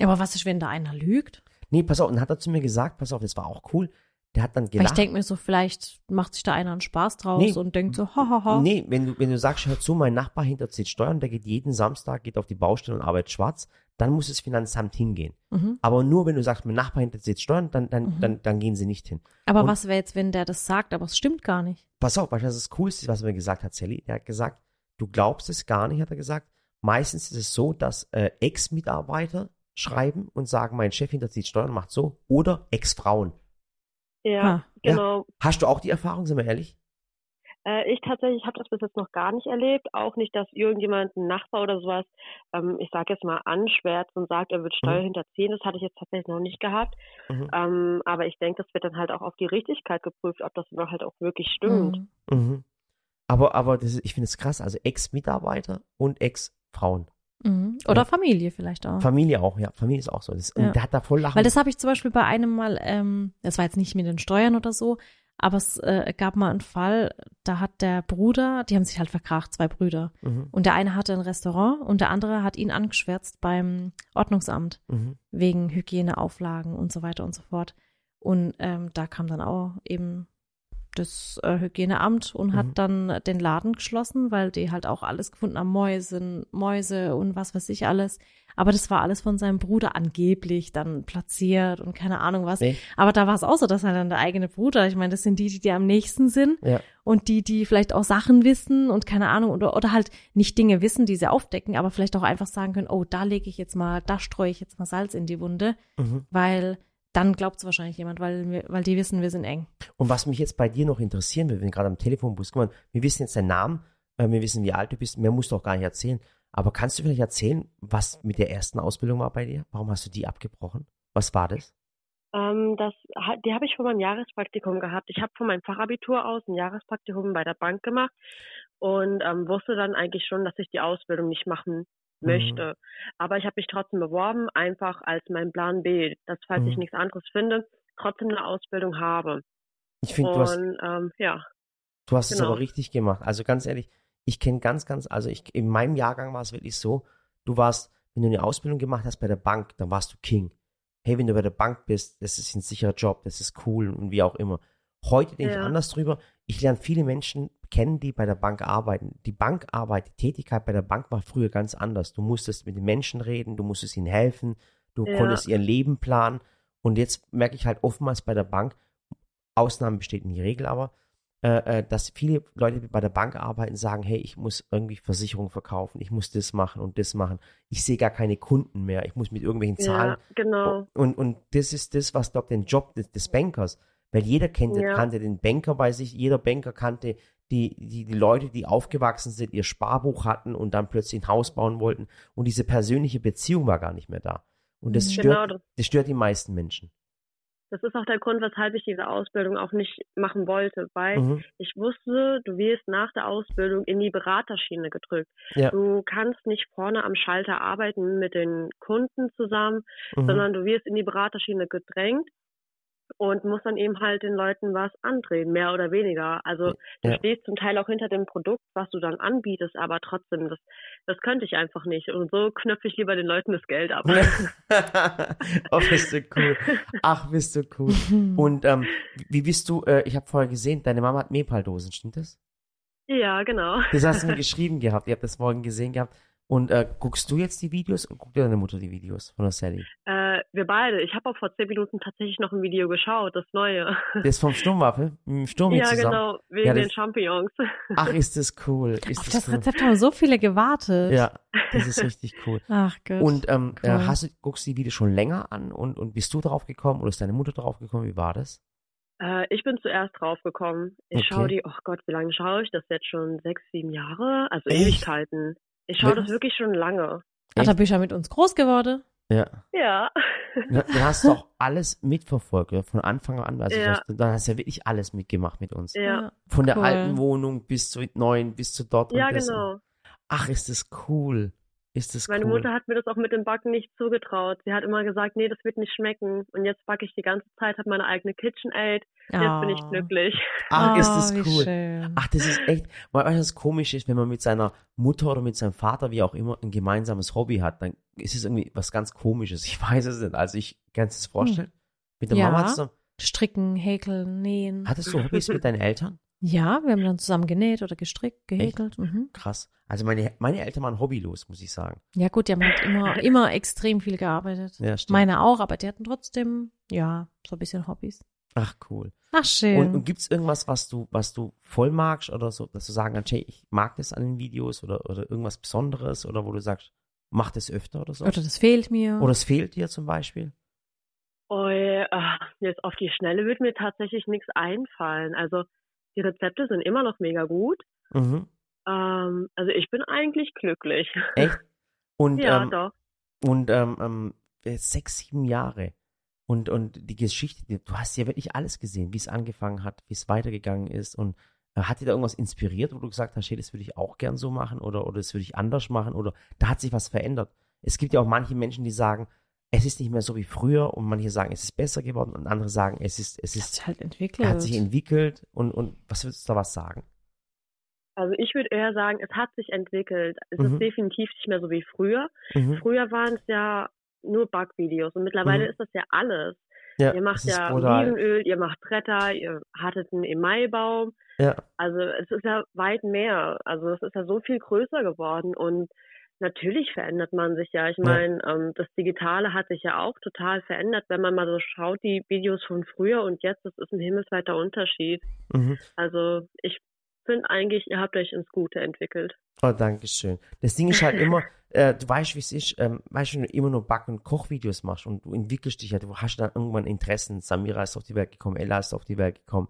Aber was ist, wenn da einer lügt? Nee, pass auf, und dann hat er zu mir gesagt, pass auf, das war auch cool. Der hat dann Weil ich gelacht. denke mir so, vielleicht macht sich da einer einen Spaß draus Nee. und denkt so, hahaha. Nee, wenn du, wenn du sagst, hör zu, mein Nachbar hinterzieht Steuern, der geht jeden Samstag, geht auf die Baustelle und arbeitet schwarz, dann muss das Finanzamt hingehen. Mhm. Aber nur wenn du sagst, mein Nachbar hinterzieht Steuern, dann, dann, Mhm. dann, dann gehen sie nicht hin. Aber Und- was wäre jetzt, wenn der das sagt, aber es stimmt gar nicht? Pass auf, weißt du, was das Coolste ist, was er mir gesagt hat, Sally? Der hat gesagt, du glaubst es gar nicht, hat er gesagt. Meistens ist es so, dass äh, Ex-Mitarbeiter schreiben und sagen, mein Chef hinterzieht Steuern, macht so. Oder Ex-Frauen. ja, Ha. Ja. genau. Hast du auch die Erfahrung, sind wir ehrlich? Äh, ich tatsächlich habe das bis jetzt noch gar nicht erlebt. Auch nicht, dass irgendjemand, ein Nachbar oder sowas, ähm, ich sage jetzt mal, anschwärzt und sagt, er wird Steuer Mhm. hinterziehen. Das hatte ich jetzt tatsächlich noch nicht gehabt. Mhm. Ähm, aber ich denke, das wird dann halt auch auf die Richtigkeit geprüft, ob das dann halt auch wirklich stimmt. Mhm. Mhm. Aber, aber das ist, ich finde es krass, also Ex-Mitarbeiter und Ex-Frauen. Mhm. Oder Ja. Familie vielleicht auch. Familie auch, ja, Familie ist auch so. Das, Ja. Und der hat da voll lachen. Weil das habe ich zum Beispiel bei einem Mal, ähm, das war jetzt nicht mit den Steuern oder so, aber es äh, gab mal einen Fall, da hat der Bruder, die haben sich halt verkracht, zwei Brüder. mhm. Und der eine hatte ein Restaurant und der andere hat ihn angeschwärzt beim Ordnungsamt Mhm. wegen Hygieneauflagen und so weiter und so fort. Und ähm, da kam dann auch eben das äh, Hygieneamt und hat Mhm. dann den Laden geschlossen, weil die halt auch alles gefunden haben, Mäusen, Mäuse und was weiß ich alles. Aber das war alles von seinem Bruder angeblich dann platziert und keine Ahnung was. Nee. Aber da war es auch so, dass halt dann der eigene Bruder, ich meine, das sind die, die dir am nächsten sind Ja. und die, die vielleicht auch Sachen wissen und keine Ahnung oder, oder halt nicht Dinge wissen, die sie aufdecken, aber vielleicht auch einfach sagen können, oh, da lege ich jetzt mal, da streue ich jetzt mal Salz in die Wunde, Mhm. weil dann glaubt es wahrscheinlich jemand, weil, wir, weil die wissen, wir sind eng. Und was mich jetzt bei dir noch interessieren will, wenn wir gerade am Telefonbus, guck mal, wir wissen jetzt deinen Namen, Äh, wir wissen, wie alt du bist. Mehr musst du auch gar nicht erzählen. Aber kannst du vielleicht erzählen, was mit der ersten Ausbildung war bei dir? Warum hast du die abgebrochen? Was war das? Ähm, das, die habe ich vor meinem Jahrespraktikum gehabt. Ich habe von meinem Fachabitur aus ein Jahrespraktikum bei der Bank gemacht und ähm, wusste dann eigentlich schon, dass ich die Ausbildung nicht machen. Möchte. Mhm. Aber ich habe mich trotzdem beworben, einfach als mein Plan B, dass falls mhm. ich nichts anderes finde, trotzdem eine Ausbildung habe. Ich finde, du hast, ähm, ja. Du hast genau. es aber richtig gemacht. Also ganz ehrlich, ich kenne ganz, ganz, also ich, in meinem Jahrgang war es wirklich so, du warst, wenn du eine Ausbildung gemacht hast bei der Bank, dann warst du King. Hey, wenn du bei der Bank bist, das ist ein sicherer Job, das ist cool und wie auch immer. Heute denke ja. ich anders drüber. Ich lerne viele Menschen kennen, die bei der Bank arbeiten. Die Bankarbeit, die Tätigkeit bei der Bank war früher ganz anders. Du musstest mit den Menschen reden, du musstest ihnen helfen, du ja. konntest ihr Leben planen. Und jetzt merke ich halt oftmals bei der Bank, Ausnahmen besteht die Regel aber, äh, äh, dass viele Leute, die bei der Bank arbeiten, sagen, hey, ich muss irgendwie Versicherung verkaufen, ich muss das machen und das machen. Ich sehe gar keine Kunden mehr, ich muss mit irgendwelchen Zahlen. Ja, genau. Und, und das ist das, was, glaube den Job des, des Bankers, weil jeder kennt, ja. kannte den Banker bei sich, jeder Banker kannte die, die, die Leute, die aufgewachsen sind, ihr Sparbuch hatten und dann plötzlich ein Haus bauen wollten und diese persönliche Beziehung war gar nicht mehr da. Und das mhm. stört, genau. das stört die meisten Menschen. Das ist auch der Grund, weshalb ich diese Ausbildung auch nicht machen wollte, weil mhm. ich wusste, du wirst nach der Ausbildung in die Beraterschiene gedrückt. Ja. Du kannst nicht vorne am Schalter arbeiten mit den Kunden zusammen, mhm. sondern du wirst in die Beraterschiene gedrängt und muss dann eben halt den Leuten was andrehen, mehr oder weniger. Also du ja. stehst zum Teil auch hinter dem Produkt, was du dann anbietest, aber trotzdem, das, das könnte ich einfach nicht. Und so knöpfe ich lieber den Leuten das Geld ab. oh, bist du cool. Ach, bist du cool. Und ähm, wie bist du, äh, ich habe vorher gesehen, deine Mama hat Mepaldosen, stimmt das? Ja, genau. Das hast du mir geschrieben gehabt, ihr habt das morgen gesehen gehabt. Und äh, guckst du jetzt die Videos oder guckt deine Mutter die Videos von der Sally? Äh, wir beide. Ich habe auch vor zehn Minuten tatsächlich noch ein Video geschaut, das neue. Das vom Sturmwaffe? Im Sturm Ja, zusammen. genau, wegen ja, den Champignons. Ach, ist das cool. Ist Auf das, das cool. Rezept haben so viele gewartet. Ja, das ist richtig cool. Ach Gott. Und ähm, äh, cool. hast du, guckst du die Videos schon länger an und, und bist du drauf gekommen oder ist deine Mutter drauf gekommen? Wie war das? Äh, ich bin zuerst drauf gekommen. Ich okay. schaue die, oh Gott, wie lange schaue ich das jetzt schon? Sechs, sieben Jahre? Also Echt? Ewigkeiten. Ich schaue das wirklich schon lange. Ach, da bist du ja mit uns groß geworden. Ja. Ja. Du hast doch alles mitverfolgt, von Anfang an. Also ja. du, dann hast du ja wirklich alles mitgemacht mit uns. Ja. Von der cool. alten Wohnung bis zur neuen, bis zu dort. Ja, genau. Ach, ist das cool. Ist das Meine cool. Mutter hat mir das auch mit dem Backen nicht zugetraut. Sie hat immer gesagt, nee, das wird nicht schmecken. Und jetzt backe ich die ganze Zeit, habe meine eigene KitchenAid. Jetzt oh. bin ich oh. glücklich. Ach, ist das oh, cool. Schön. Ach, das ist echt, weil es komisch ist, wenn man mit seiner Mutter oder mit seinem Vater, wie auch immer, ein gemeinsames Hobby hat, dann ist es irgendwie was ganz komisches. Ich weiß es nicht. Also ich kann es vorstellen. Hm. Mit der ja. Mama zusammen. Stricken, häkeln, nähen. Hattest du Hobbys mit deinen Eltern? Ja, wir haben dann zusammen genäht oder gestrickt, gehäkelt. Mhm. Krass. Also meine, meine Eltern waren hobbylos, muss ich sagen. Ja gut, die haben halt immer, immer extrem viel gearbeitet. Ja, stimmt. Meine auch, aber die hatten trotzdem, ja, so ein bisschen Hobbys. Ach, cool. Ach, schön. Und, und gibt es irgendwas, was du, was du voll magst oder so, dass du sagen kannst, hey, ich mag das an den Videos oder, oder irgendwas Besonderes oder wo du sagst, mach das öfter oder so? Oder das fehlt mir. Oder es fehlt dir zum Beispiel? Oh, jetzt auf die Schnelle wird mir tatsächlich nichts einfallen. Also die Rezepte sind immer noch mega gut. Mhm. Ähm, also ich bin eigentlich glücklich. Echt? Und, ja, ähm, doch. Und ähm, ähm, sechs, sieben Jahre. Und, und die Geschichte, du hast ja wirklich alles gesehen, wie es angefangen hat, wie es weitergegangen ist. Und äh, hat dir da irgendwas inspiriert, wo du gesagt hast, hey, das würde ich auch gern so machen oder, oder das würde ich anders machen oder da hat sich was verändert. Es gibt ja auch manche Menschen, die sagen, es ist nicht mehr so wie früher und manche sagen, es ist besser geworden und andere sagen, es ist, es ist, hat sich halt entwickelt. hat sich entwickelt und, und was würdest du da was sagen? Also ich würde eher sagen, es hat sich entwickelt. Es mhm. ist definitiv nicht mehr so wie früher. Mhm. Früher waren es ja nur Backvideos und mittlerweile mhm. ist das ja alles. Ja, ihr macht ja Olivenöl, ihr macht Bretter, ihr hattet einen Emaibaum. Ja. Also es ist ja weit mehr. Also es ist ja so viel größer geworden und Natürlich verändert man sich ja. Ich meine, ähm, das Digitale hat sich ja auch total verändert. Wenn man mal so schaut, die Videos von früher und jetzt, das ist ein himmelsweiter Unterschied. Mhm. Also ich finde eigentlich, ihr habt euch ins Gute entwickelt. Oh, danke schön. Das Ding ist halt immer, äh, du weißt, wie es ist, ähm, weißt du, wenn du immer nur Back- und Kochvideos machst und du entwickelst dich ja, du hast dann irgendwann Interessen. Samira ist auf die Welt gekommen, Ella ist auf die Welt gekommen.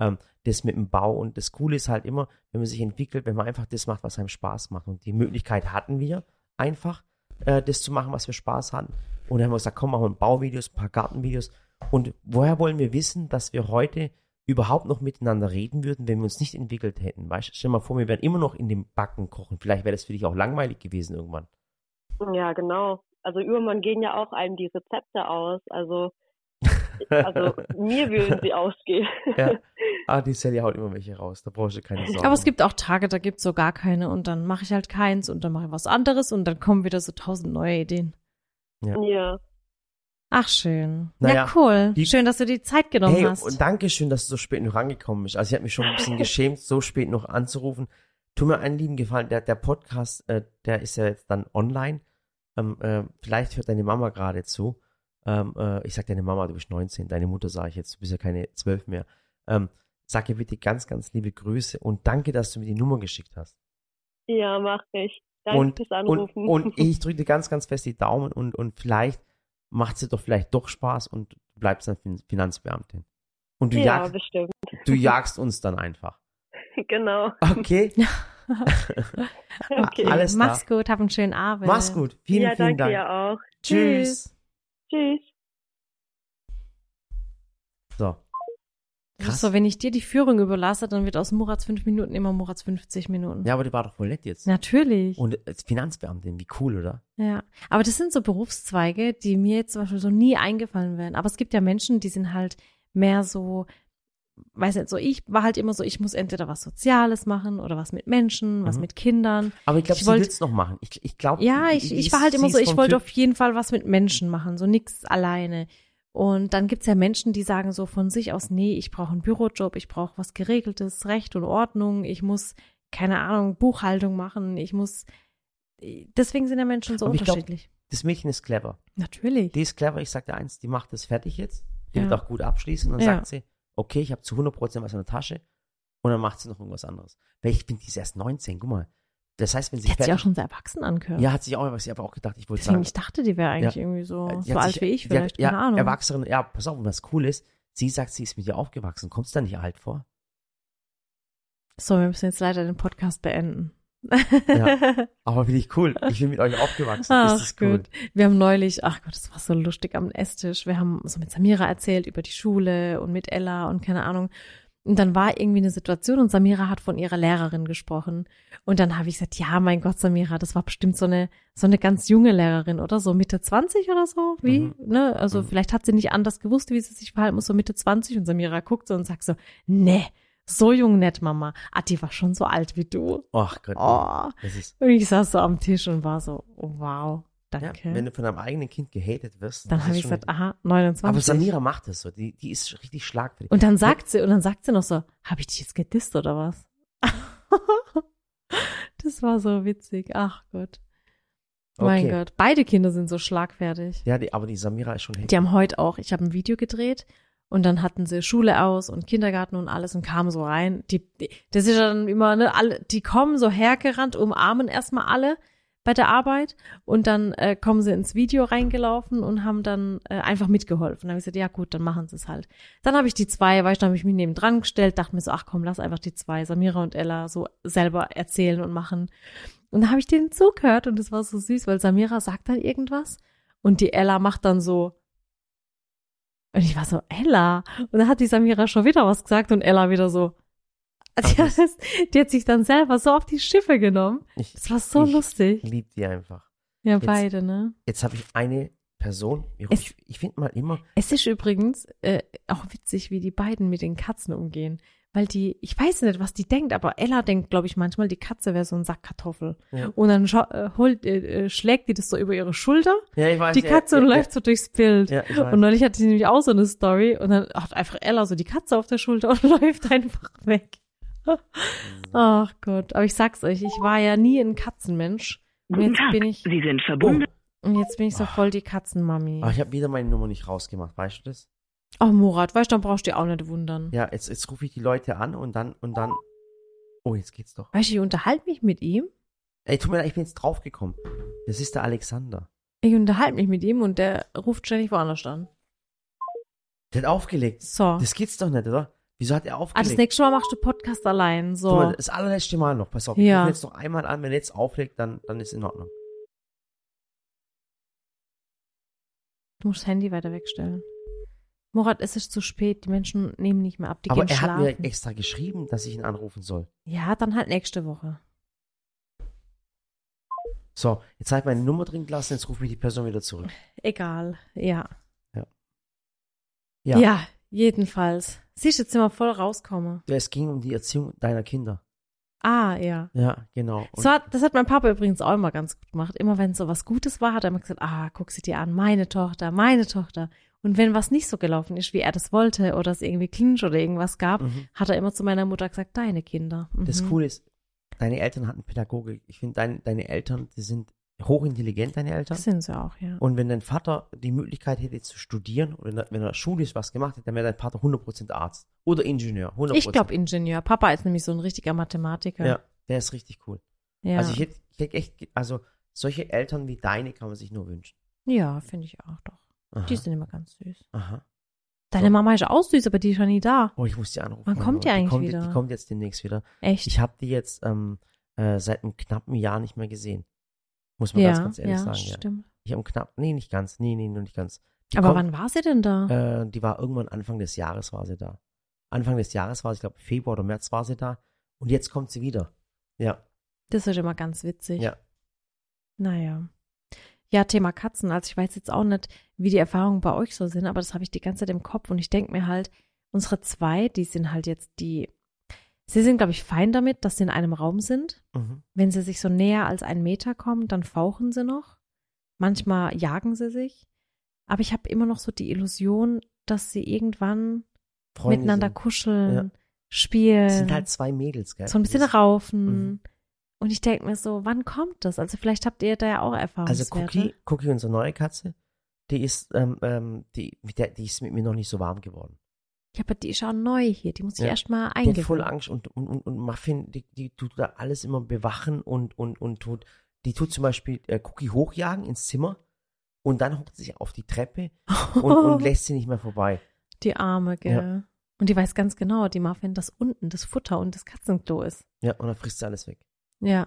Ähm, das mit dem Bau. Und das Coole ist halt immer, wenn man sich entwickelt, wenn man einfach das macht, was einem Spaß macht. Und die Möglichkeit hatten wir einfach, äh, das zu machen, was wir Spaß hatten. Und dann haben wir gesagt, komm, machen wir Bauvideos, ein paar Gartenvideos. Und woher wollen wir wissen, dass wir heute überhaupt noch miteinander reden würden, wenn wir uns nicht entwickelt hätten? Weißt stell dir mal vor, wir wären immer noch in dem Backen kochen. Vielleicht wäre das für dich auch langweilig gewesen irgendwann. Ja, genau. Also irgendwann gehen ja auch einem die Rezepte aus. Also, also mir würden sie ausgehen. Ja. Ah, die Sally haut immer welche raus. Da brauchst du keine Sorgen. Aber es gibt auch Tage, da gibt es so gar keine und dann mache ich halt keins und dann mache ich was anderes und dann kommen wieder so tausend neue Ideen. Ja. ja. Ach, schön. Naja, ja, cool. Die, schön, dass du die Zeit genommen hey, hast. Und danke schön, dass du so spät noch rangekommen bist. Also ich habe mich schon ein bisschen geschämt, so spät noch anzurufen. Tu mir einen lieben Gefallen. Der, der Podcast, äh, der ist ja jetzt dann online. Ähm, äh, vielleicht hört deine Mama gerade zu. Ähm, äh, ich sag deine Mama, du bist 19. Deine Mutter sage ich jetzt, du bist ja keine 12 mehr. Ähm, sag ihr bitte ganz, ganz liebe Grüße und danke, dass du mir die Nummer geschickt hast. Ja, mach ich. Danke und, fürs Anrufen. Und, und ich drücke dir ganz, ganz fest die Daumen und, und vielleicht macht es dir doch vielleicht doch Spaß und du bleibst dann Finanzbeamtin. Und du, ja, jagst, bestimmt. du jagst uns dann einfach. Genau. Okay. okay. Alles klar. Mach's gut, hab einen schönen Abend. Mach's gut. Vielen, ja, vielen danke Dank. Ja auch. Tschüss. Tschüss. So. Krass. So, wenn ich dir die Führung überlasse, dann wird aus Murats fünf Minuten immer Murats 50 Minuten. Ja, aber die war doch voll nett jetzt. Natürlich. Und als Finanzbeamtin, wie cool, oder? Ja. Aber das sind so Berufszweige, die mir jetzt zum Beispiel so nie eingefallen wären. Aber es gibt ja Menschen, die sind halt mehr so, weiß nicht, so ich war halt immer so, ich muss entweder was Soziales machen oder was mit Menschen, was mhm. mit Kindern. Aber ich glaube, sie will es noch machen. Ich, ich glaube. Ja, ich, ich war halt immer so, ich wollte auf jeden Fall was mit Menschen machen, so nichts alleine. Und dann gibt's ja Menschen, die sagen so von sich aus, nee, ich brauche einen Bürojob, ich brauche was Geregeltes, Recht und Ordnung, ich muss, keine Ahnung, Buchhaltung machen, ich muss. Deswegen sind ja Menschen so Aber unterschiedlich. Glaub, das Mädchen ist clever. Natürlich. Die ist clever, ich sag dir eins, die macht das fertig jetzt. Die ja. wird auch gut abschließen. Und dann ja. sagt sie, okay, ich habe zu 100% was in der Tasche. Und dann macht sie noch irgendwas anderes. Weil ich bin, die ist erst 19, guck mal. Das heißt, wenn sie. Die hat sich auch schon sehr erwachsen angehört. Ja, hat sich auch erwachsen. Ich habe auch gedacht, ich wollte sagen. Ich dachte, die wäre eigentlich ja, irgendwie so, so alt sich, wie ich vielleicht. Hat, ja, keine Ahnung. Erwachsene, ja, pass auf, und was cool ist, sie sagt, sie ist mit dir aufgewachsen. Kommst du da nicht alt vor? So, wir müssen jetzt leider den Podcast beenden. Ja, aber finde ich cool. Ich bin mit euch aufgewachsen. Ach, ist das cool. Gut. Wir haben neulich, ach Gott, das war so lustig am Esstisch. Wir haben so mit Samira erzählt über die Schule und mit Ella und keine Ahnung. Und dann war irgendwie eine Situation und Samira hat von ihrer Lehrerin gesprochen. Und dann habe ich gesagt, ja, mein Gott, Samira, das war bestimmt so eine, so eine ganz junge Lehrerin, oder? So Mitte 20 oder so, wie? Mhm. Ne? Also mhm. vielleicht hat sie nicht anders gewusst, wie sie sich verhalten muss, so Mitte 20. Und Samira guckt so und sagt so, nee, so jung nett, Mama. Ah, die war schon so alt wie du. Ach Gott. Oh. Und ich saß so am Tisch und war so, oh, wow. Danke. Ja, wenn du von deinem eigenen Kind gehatet wirst. Dann habe ich gesagt, aha, 29. Aber Samira macht es so, die, die ist richtig schlagfertig. Und dann sagt sie, und dann sagt sie noch so, habe ich dich jetzt gedisst oder was? das war so witzig. Ach Gott. Mein okay. Gott. Beide Kinder sind so schlagfertig. Ja, die, aber die Samira ist schon heftig. Die haben heute auch, ich habe ein Video gedreht und dann hatten sie Schule aus und Kindergarten und alles und kamen so rein. Die, die das ist dann immer, ne, alle, die kommen so hergerannt, umarmen erstmal alle bei der Arbeit und dann äh, kommen sie ins Video reingelaufen und haben dann äh, einfach mitgeholfen. Dann habe ich gesagt, ja gut, dann machen sie es halt. Dann habe ich die zwei, weißt du, habe ich mich neben dran gestellt, dachte mir so, ach komm, lass einfach die zwei, Samira und Ella, so selber erzählen und machen. Und dann habe ich denen zugehört und das war so süß, weil Samira sagt dann irgendwas und die Ella macht dann so und ich war so, Ella. Und dann hat die Samira schon wieder was gesagt und Ella wieder so, die hat, die hat, sich dann selber so auf die Schiffe genommen. Ich, das war so ich lustig. Ich lieb die einfach. Ja, jetzt, beide, ne? Jetzt habe ich eine Person. Ich, ich finde mal immer. Es ist übrigens äh, auch witzig, wie die beiden mit den Katzen umgehen. Weil die, ich weiß nicht, was die denkt, aber Ella denkt, glaube ich, manchmal, die Katze wäre so ein Sack Kartoffel. Ja. Und dann äh, holt, äh, äh, schlägt die das so über ihre Schulter, ja, ich weiß, die Katze, ja, und läuft so durchs Bild. Und neulich hatte sie nämlich auch so eine Story und dann hat einfach Ella so die Katze auf der Schulter und läuft einfach weg. Ach Gott, aber ich sag's euch, ich war ja nie ein Katzenmensch. Und jetzt bin ich. Sie sind verbunden. Und jetzt bin ich so voll die Katzenmami. Aber ich habe wieder meine Nummer nicht rausgemacht, weißt du das? Oh Murat, weißt du, dann brauchst du dir auch nicht wundern. Ja, jetzt, jetzt rufe ich die Leute an und dann, und dann. Oh, jetzt geht's doch. Weißt du, ich unterhalte mich mit ihm. Ey, tut mir leid, ich bin jetzt draufgekommen. Das ist der Alexander. Ich unterhalte mich mit ihm und der ruft ständig woanders an. Der hat aufgelegt. So. Das geht's doch nicht, oder? Wieso hat er Ah, aufgelegt? das nächste Mal machst du Podcast allein, so. mal, das allerletzte Mal noch. Pass auf, Ja. ich rufe jetzt noch einmal an. Wenn er jetzt auflegt, dann, dann ist in Ordnung. Du musst das Handy weiter wegstellen. Murat, es ist zu spät. Die Menschen nehmen nicht mehr ab. Die Aber gehen er hat schlafen. mir extra geschrieben, dass ich ihn anrufen soll. ja, dann halt nächste Woche. So, jetzt habe ich meine Nummer drin gelassen, jetzt ruft mich die Person wieder zurück. Egal. Ja. Ja. Ja, jedenfalls. Siehst du, jetzt sind wir voll rauskommen. Ja, Es ging um die Erziehung deiner Kinder. Ah, ja. Ja, genau. So hat, das hat mein Papa übrigens auch immer ganz gut gemacht. Immer wenn so was Gutes war, hat er immer gesagt, ah, guck sie dir an, meine Tochter, meine Tochter. Und wenn was nicht so gelaufen ist, wie er das wollte, oder es irgendwie Clinch oder irgendwas gab, mhm. hat er immer zu meiner Mutter gesagt, deine Kinder. Mhm. das Coole ist, deine Eltern hatten Pädagogik. Ich finde, dein, deine Eltern, die sind hochintelligent, deine Eltern. Das sind sie auch, ja. Und wenn dein Vater die Möglichkeit hätte zu studieren oder wenn er- wenn er schulisch was gemacht hätte, dann wäre dein Vater 100% Arzt oder Ingenieur. 100%. Ich glaube Ingenieur. Papa ist nämlich so ein richtiger Mathematiker. Ja, der ist richtig cool. ja. Also ich hätte, ich hätte echt, also solche Eltern wie deine kann man sich nur wünschen. ja finde ich auch doch. Aha. Die sind immer ganz süß. Aha. Deine. Mama ist auch süß, aber die ist schon nie da. Oh, ich muss die anrufen. Wann kommt die die eigentlich kommt, wieder? Die kommt jetzt demnächst wieder. Echt? Ich habe die jetzt ähm, äh, seit einem knappen Jahr nicht mehr gesehen. Muss man ja, ganz, ganz ehrlich ja, sagen. Ja. stimmt. Ich habe knapp, nee, nicht ganz, nee, nee, nur nicht ganz. Die Aber kommt- wann war sie denn da? Äh, die war irgendwann Anfang des Jahres war sie da. Anfang des Jahres war sie, ich glaube Februar oder März war sie da. Und jetzt kommt sie wieder. Ja, Das ist immer ganz witzig. ja. Naja. Ja, Thema Katzen. Also ich weiß jetzt auch nicht, wie die Erfahrungen bei euch so sind, aber das habe ich die ganze Zeit im Kopf und ich denke mir halt, unsere zwei, die sind halt jetzt die, sie sind, glaube ich, fein damit, dass sie in einem Raum sind. Mhm. Wenn sie sich so näher als einen Meter kommen, dann fauchen sie noch. Manchmal jagen sie sich. Aber ich habe immer noch so die Illusion, dass sie irgendwann Freunde miteinander sind, kuscheln, spielen, sind halt zwei Mädels, gell? so ein bisschen Das- raufen. Mhm. Und ich denke mir so, wann kommt das? Also vielleicht habt ihr da ja auch Also Erfahrungswerte. Cookie, Cookie, unsere neue Katze, die ist, ähm, ähm, die, mit der, die ist mit mir noch nicht so warm geworden. Ja, aber die ist auch neu hier. Die muss ich Ja. erst mal Die hat voll. Angst und, und, und, und Muffin, die, die tut da alles immer bewachen und, und, und tut, die tut zum Beispiel äh, Cookie hochjagen ins Zimmer und dann hockt sie sich auf die Treppe und, und lässt sie nicht mehr vorbei. Die Arme, gell. Und die weiß ganz genau, die Muffin, dass unten das Futter und das Katzenklo ist. Ja, und dann frisst sie alles weg. Ja.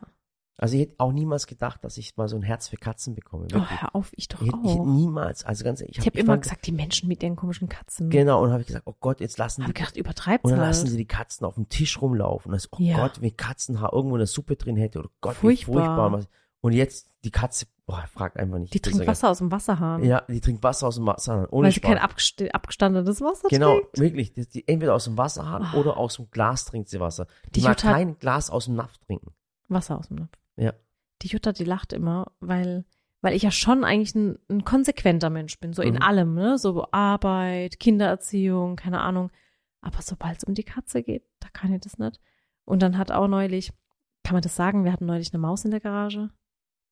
Also ich hätte auch niemals gedacht, dass ich mal so ein Herz für Katzen bekomme. Oh, Wirklich. hör auf, ich doch ich, hätte- ich hätte auch. niemals, also ganz ehrlich, Ich habe ich immer fand- gesagt, die Menschen mit ihren komischen Katzen. Genau, und habe ich gesagt, oh Gott, jetzt lassen Hab die gedacht, übertreibt's und dann halt. lassen sie die Katzen auf dem Tisch rumlaufen. Und das, oh Ja. Gott, wie Katzenhaar irgendwo eine Suppe drin hätte. Oder Gott, Furchtbar. wie furchtbar. Und jetzt die Katze, boah, fragt einfach nicht. die trinkt Wasser aus dem Wasserhahn. Ja, die trinkt Wasser aus dem Wasserhahn. Ohne weil sie kein Spaß. abgest abgestandenes Wasser Genau, trinkt. wirklich. Die, die, entweder aus dem Wasserhahn Oh. oder aus dem Glas trinkt sie Wasser. Die, Die mag kein Glas aus dem Napf trinken. Wasser aus dem Napf. Ja. Die Jutta, die lacht immer, weil, weil ich ja schon eigentlich ein, ein konsequenter Mensch bin, so in Mhm. allem, ne? So Arbeit, Kindererziehung, keine Ahnung. Aber sobald es um die Katze geht, da kann ich das nicht. Und dann hat auch neulich, kann man das sagen, wir hatten neulich eine Maus in der Garage.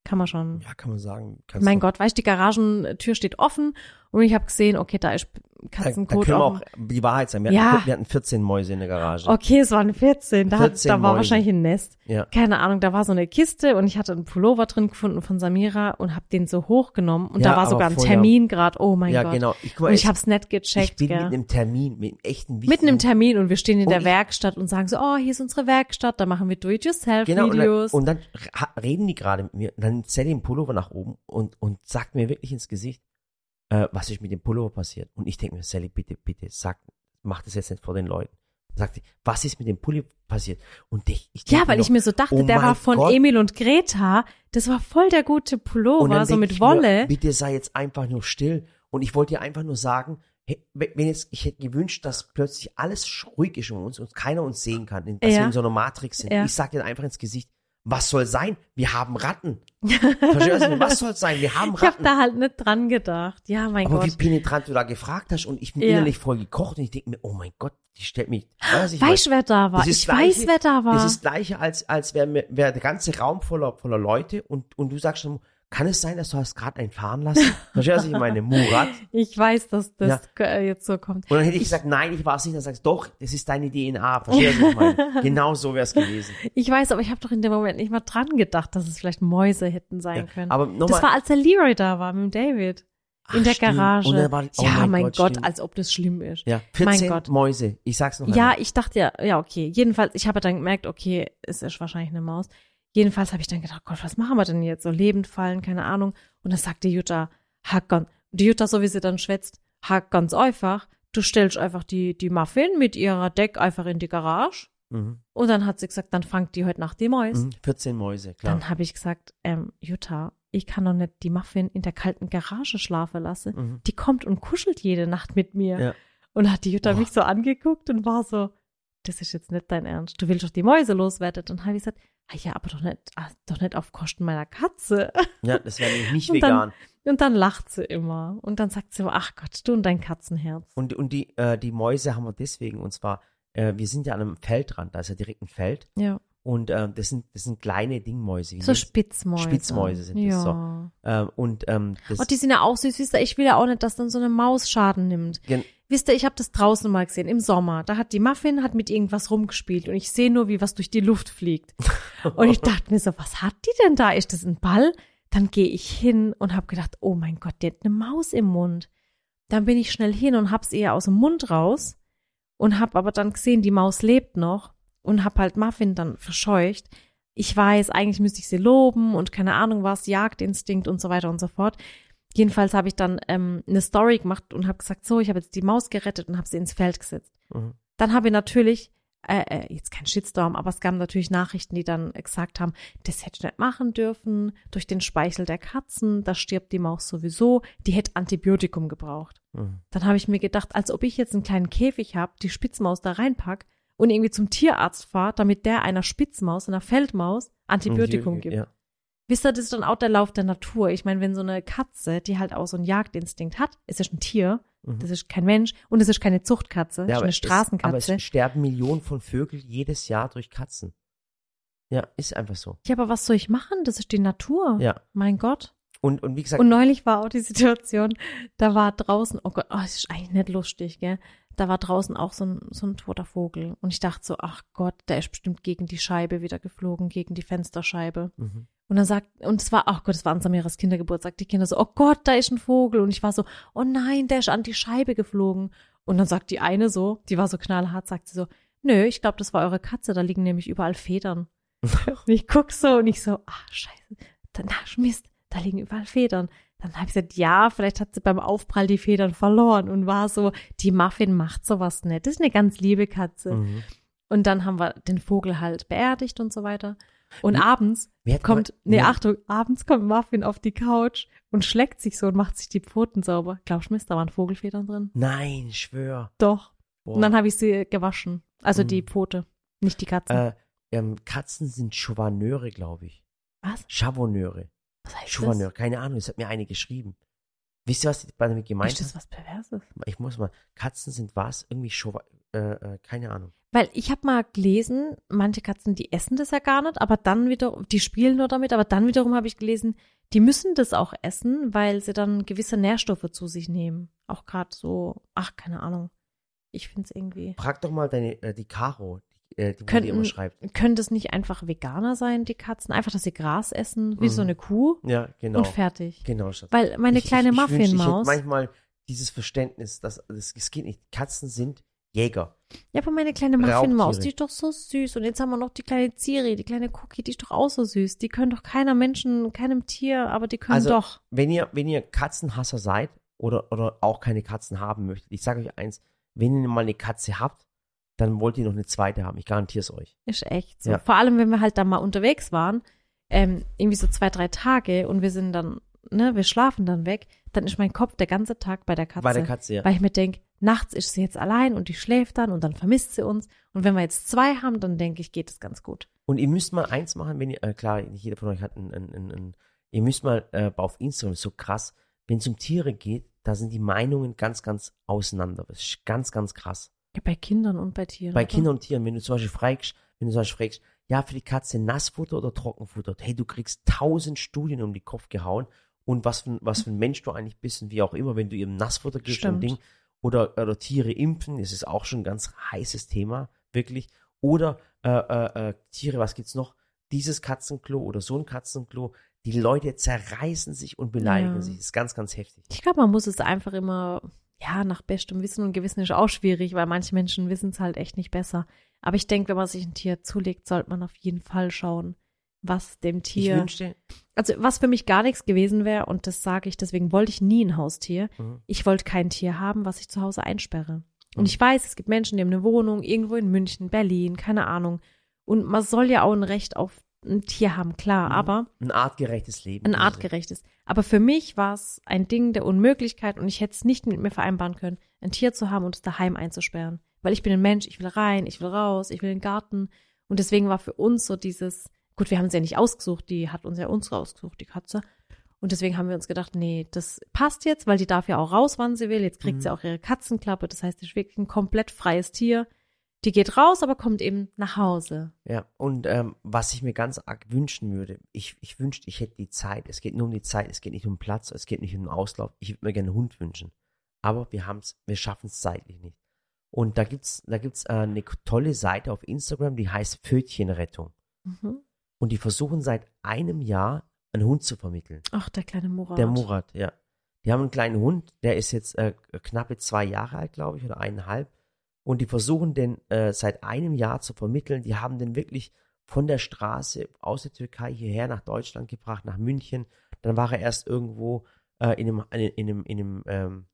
Kann man schon. Ja, kann man sagen. Mein Gott, weißt du, die Garagentür steht offen und ich habe gesehen, okay, da ist Da, da Katzenkot können wir auch die Wahrheit sagen. Wir, Ja. hatten, wir hatten 14 Mäuse in der Garage. Okay, es waren 14. Da, hat, 14 da war Mäuse. wahrscheinlich ein Nest. Ja. Keine Ahnung, da war so eine Kiste und ich hatte einen Pullover drin gefunden von Samira und habe den so hochgenommen und Ja, da war sogar ein Termin gerade. Oh mein ja, Gott. genau. Ich, guck mal, Und ich ich, hab's nicht ich gecheckt, bin gell. mit einem Termin, mit einem echten wichtigen Mitten im Termin und wir stehen in Und der ich- Werkstatt und sagen so, oh, hier ist unsere Werkstatt, da machen wir Genau, und Do-it-yourself-Videos. dann, und dann reden die gerade mit mir. Und dann zählt den Pullover nach oben und, und sagt mir wirklich ins Gesicht, äh, was ist mit dem Pullover passiert. Und ich denke mir, Sally, bitte, bitte, sag, mach das jetzt nicht vor den Leuten. Sagt sie, was ist mit dem Pulli passiert? Und ich, ich ja, weil mir ich noch, mir so dachte, oh der war von Gott. Emil und Greta. Das war voll der gute Pullover, so mit Wolle. Mir, bitte sei jetzt einfach nur still. Und ich wollte dir einfach nur sagen, wenn jetzt, ich hätte gewünscht, dass plötzlich alles ruhig ist um uns und keiner uns sehen kann, dass Ja. wir in so einer Matrix sind. Ja. Ich sag dir einfach ins Gesicht, was soll sein? Wir haben Ratten. Verstehst du, was soll sein? Wir haben Ich habe Ratten. da halt nicht dran gedacht. Ja, mein Aber Gott. wie penetrant du da gefragt hast und ich bin Ja. innerlich voll gekocht und ich denke mir, oh mein Gott, die stellt mich. Weiß ich Weißt du, wer da war? Ich gleiche- weiß, wer da war. Das ist das gleiche, als, als wäre wäre der ganze Raum voller, voller Leute und, und du sagst schon, kann es sein, dass du hast gerade einen fahren lassen? Verstehst du, was ich meine? Murat. ich weiß, dass das äh, jetzt so kommt. Und dann hätte ich gesagt, nein, ich war es nicht. Dann sagst du, doch, das ist deine DNA. Verstehst du, was ich meine? Genau so wäre es gewesen. Ich weiß, aber ich habe doch in dem Moment nicht mal dran gedacht, dass es vielleicht Mäuse hätten sein Ja, können. aber das nochmal, war, als der Leroy da war mit dem David. Ach, in der stimmt. Garage. War, oh ja, mein, Gott, Gott als ob das schlimm ist. Ja, 14 mein Gott. Mäuse. Ich sag's noch einmal. Ja, ich dachte ja, ja, okay. Jedenfalls, ich habe dann gemerkt, okay, es ist wahrscheinlich eine Maus. Jedenfalls habe ich dann gedacht, Gott, was machen wir denn jetzt? So lebend fallen, keine Ahnung. Und dann sagte Jutta, hack ganz, die Jutta, so wie sie dann schwätzt, hack ganz einfach. Du stellst einfach die, die Muffin mit ihrer Deck einfach in die Garage. Mhm. Und dann hat sie gesagt, dann fangt die heute Nacht die Mäuse. Mhm, 14 Mäuse, klar. Dann habe ich gesagt, ähm, Jutta, ich kann doch nicht die Muffin in der kalten Garage schlafen lassen. Mhm. Die kommt und kuschelt jede Nacht mit mir. Ja. Und hat die Jutta Boah. mich so angeguckt und war so, das ist jetzt nicht dein Ernst. Du willst doch die Mäuse loswerden. Und dann habe ich gesagt, ah ja, aber doch nicht, ah, doch nicht auf Kosten meiner Katze. Ja, das wäre nämlich nicht und vegan. Dann, und dann lacht sie immer. Und dann sagt sie immer, ach Gott, du und dein Katzenherz. Und, und die, äh, die Mäuse haben wir deswegen, und zwar, äh, wir sind ja an einem Feldrand, da ist ja direkt ein Feld. Ja. Und äh, das sind das sind kleine Dingmäuse. so Spitzmäuse. Spitzmäuse sind ja. das so. Ähm, und ähm, das oh, die sind ja auch süß. Ich will ja auch nicht, dass dann so eine Maus Schaden nimmt. Gen Wisst ihr, ich habe das draußen mal gesehen, im Sommer. Da hat die Muffin hat mit irgendwas rumgespielt und ich sehe nur, wie was durch die Luft fliegt. und ich dachte mir so, was hat die denn da? Ist das ein Ball? Dann gehe ich hin und habe gedacht, oh mein Gott, die hat eine Maus im Mund. Dann bin ich schnell hin und hab's ihr aus dem Mund raus und hab aber dann gesehen, die Maus lebt noch und hab halt Muffin dann verscheucht. Ich weiß, eigentlich müsste ich sie loben und keine Ahnung was, Jagdinstinkt und so weiter und so fort. Jedenfalls habe ich dann ähm, eine Story gemacht und habe gesagt, so, ich habe jetzt die Maus gerettet und habe sie ins Feld gesetzt. Mhm. Dann habe ich natürlich, äh, äh, jetzt kein Shitstorm, aber es gab natürlich Nachrichten, die dann gesagt haben, das hätte ich nicht machen dürfen, durch den Speichel der Katzen, da stirbt die Maus sowieso, die hätte Antibiotikum gebraucht. Mhm. Dann habe ich mir gedacht, als ob ich jetzt einen kleinen Käfig habe, die Spitzmaus da reinpack und irgendwie zum Tierarzt fahre, damit der einer Spitzmaus, einer Feldmaus Antibiotikum gibt. Ja. Wisst ihr, das ist dann auch der Lauf der Natur. Ich meine, wenn so eine Katze, die halt auch so einen Jagdinstinkt hat, ist ja ein Tier, mhm. das ist kein Mensch und es ist keine Zuchtkatze, ja, ist eine Straßenkatze. aber es sterben Millionen von Vögeln jedes Jahr durch Katzen. Ja, ist einfach so. Ja, aber was soll ich machen? Das ist die Natur. Ja. Mein Gott. Und, und wie gesagt. Und neulich war auch die Situation, da war draußen, oh Gott, oh, das ist eigentlich nicht lustig, gell? da war draußen auch so ein, so ein toter Vogel. Und ich dachte so, ach Gott, der ist bestimmt gegen die Scheibe wieder geflogen, gegen die Fensterscheibe. Mhm. Und dann sagt, und es war, ach Gott, es war an Samiras Kindergeburtstag, die Kinder so, oh Gott, da ist ein Vogel. Und ich war so, oh nein, der ist an die Scheibe geflogen. Und dann sagt die eine so, die war so knallhart, sagt sie so, nö, ich glaube, das war eure Katze, da liegen nämlich überall Federn. und ich guck so und ich so, ach scheiße, na Mist, da liegen überall Federn. Dann habe ich gesagt, ja, vielleicht hat sie beim Aufprall die Federn verloren und war so, die Muffin macht sowas nicht. Das ist eine ganz liebe Katze. Mhm. Und dann haben wir den Vogel halt beerdigt und so weiter. Und wie, abends kommt, nee, ja. Achtung, abends kommt Muffin auf die Couch und schlägt sich so und macht sich die Pfoten sauber. Glaubst du mir, da waren Vogelfedern drin? Nein, schwör. Doch. Boah. Und dann habe ich sie gewaschen. Also mhm. die Pfote, nicht die Katzen. Äh, ähm, Katzen sind Chauvaneure, glaube ich. Was? Chauvaneure. Was heißt Chauvineur, das? keine Ahnung, es hat mir eine geschrieben. Wisst ihr, was die damit gemeint hat? Ist das was Perverses? Ich muss mal, Katzen sind was? Irgendwie Chauvin, äh, äh, keine Ahnung. Weil ich habe mal gelesen, manche Katzen, die essen das ja gar nicht, aber dann wieder, die spielen nur damit, aber dann wiederum habe ich gelesen, die müssen das auch essen, weil sie dann gewisse Nährstoffe zu sich nehmen. Auch gerade so, ach, keine Ahnung. Ich finde es irgendwie. Frag doch mal deine, äh, die Caro, äh, die Könnten, immer schreibt. Können das nicht einfach Veganer sein, die Katzen? Einfach, dass sie Gras essen, wie mhm. so eine Kuh? Ja, genau. Und fertig. Genau, Schatz. Weil meine ich, kleine Muffinmaus. manchmal dieses Verständnis, dass es geht nicht. Katzen sind Jäger. Ja, aber meine kleine Muffinmaus, die ist doch so süß. Und jetzt haben wir noch die kleine Ziri, die kleine Cookie, die ist doch auch so süß. Die können doch keiner Menschen, keinem Tier, aber die können also, doch. Wenn ihr, wenn ihr Katzenhasser seid oder, oder auch keine Katzen haben möchtet, ich sage euch eins, wenn ihr mal eine Katze habt, dann wollt ihr noch eine zweite haben. Ich garantiere es euch. Ist echt so. Ja. Vor allem, wenn wir halt da mal unterwegs waren, ähm, irgendwie so zwei, drei Tage und wir sind dann, ne, wir schlafen dann weg, dann ist mein Kopf der ganze Tag bei der Katze. Bei der Katze, ja. Weil ich mir denke, nachts ist sie jetzt allein und die schläft dann und dann vermisst sie uns. Und wenn wir jetzt zwei haben, dann denke ich, geht es ganz gut. Und ihr müsst mal eins machen, wenn ihr, äh, klar, nicht jeder von euch hat ein, ein, ein, ihr müsst mal äh, auf Instagram, ist so krass, wenn es um Tiere geht, da sind die Meinungen ganz, ganz auseinander. Das ist ganz, ganz krass. Ja, bei Kindern und bei Tieren. Bei oder? Kindern und Tieren, wenn du zum Beispiel fragst, wenn du zum Beispiel fragst, ja, für die Katze Nassfutter oder Trockenfutter, hey, du kriegst tausend Studien um den Kopf gehauen und was für, was für ein Mensch du eigentlich bist und wie auch immer, wenn du ihm Nassfutter gibst und Ding, oder, oder Tiere impfen, das ist auch schon ein ganz heißes Thema, wirklich. Oder äh, äh, äh, Tiere, was gibt's noch? Dieses Katzenklo oder so ein Katzenklo, Die Leute zerreißen sich und beleidigen ja. sich. Das ist ganz, ganz heftig. Ich glaube, man muss es einfach immer, ja, nach bestem Wissen und Gewissen ist auch schwierig, weil manche Menschen wissen es halt echt nicht besser. Aber ich denke, wenn man sich ein Tier zulegt, sollte man auf jeden Fall schauen, was dem Tier. Ich wünschte. Also, was für mich gar nichts gewesen wäre, und das sage ich, deswegen wollte ich nie ein Haustier. Mhm. Ich wollte kein Tier haben, was ich zu Hause einsperre. Und mhm. ich weiß, es gibt Menschen, die haben eine Wohnung irgendwo in München, Berlin, keine Ahnung. Und man soll ja auch ein Recht auf ein Tier haben, klar, mhm. aber. Ein artgerechtes Leben. Ein artgerechtes. Aber für mich war es ein Ding der Unmöglichkeit und ich hätte es nicht mit mir vereinbaren können, ein Tier zu haben und es daheim einzusperren. Weil ich bin ein Mensch, ich will rein, ich will raus, ich will in den Garten. Und deswegen war für uns so dieses, gut, wir haben es ja nicht ausgesucht, die hat uns ja uns rausgesucht, die Katze. Und deswegen haben wir uns gedacht, nee, das passt jetzt, weil die darf ja auch raus, wann sie will. Jetzt kriegt mhm. sie auch ihre Katzenklappe. Das heißt, sie ist wirklich ein komplett freies Tier. Die geht raus, aber kommt eben nach Hause. Ja, und ähm, was ich mir ganz arg wünschen würde, ich, ich wünschte, ich hätte die Zeit. Es geht nur um die Zeit, es geht nicht um Platz, es geht nicht um den Auslauf. Ich würde mir gerne einen Hund wünschen. Aber wir haben's, wir schaffen es zeitlich nicht. Und da gibt's, da gibt's äh, eine tolle Seite auf Instagram, die heißt Pfötchenrettung. Mhm. Und die versuchen seit einem Jahr einen Hund zu vermitteln. Ach, der kleine Murat. Der Murat, ja. Die haben einen kleinen Hund, der ist jetzt äh, knappe zwei Jahre alt, glaube ich, oder eineinhalb. Und die versuchen den äh, seit einem Jahr zu vermitteln. Die haben den wirklich von der Straße aus der Türkei hierher nach Deutschland gebracht, nach München. Dann war er erst irgendwo äh, in einem, in einem, in einem, ähm,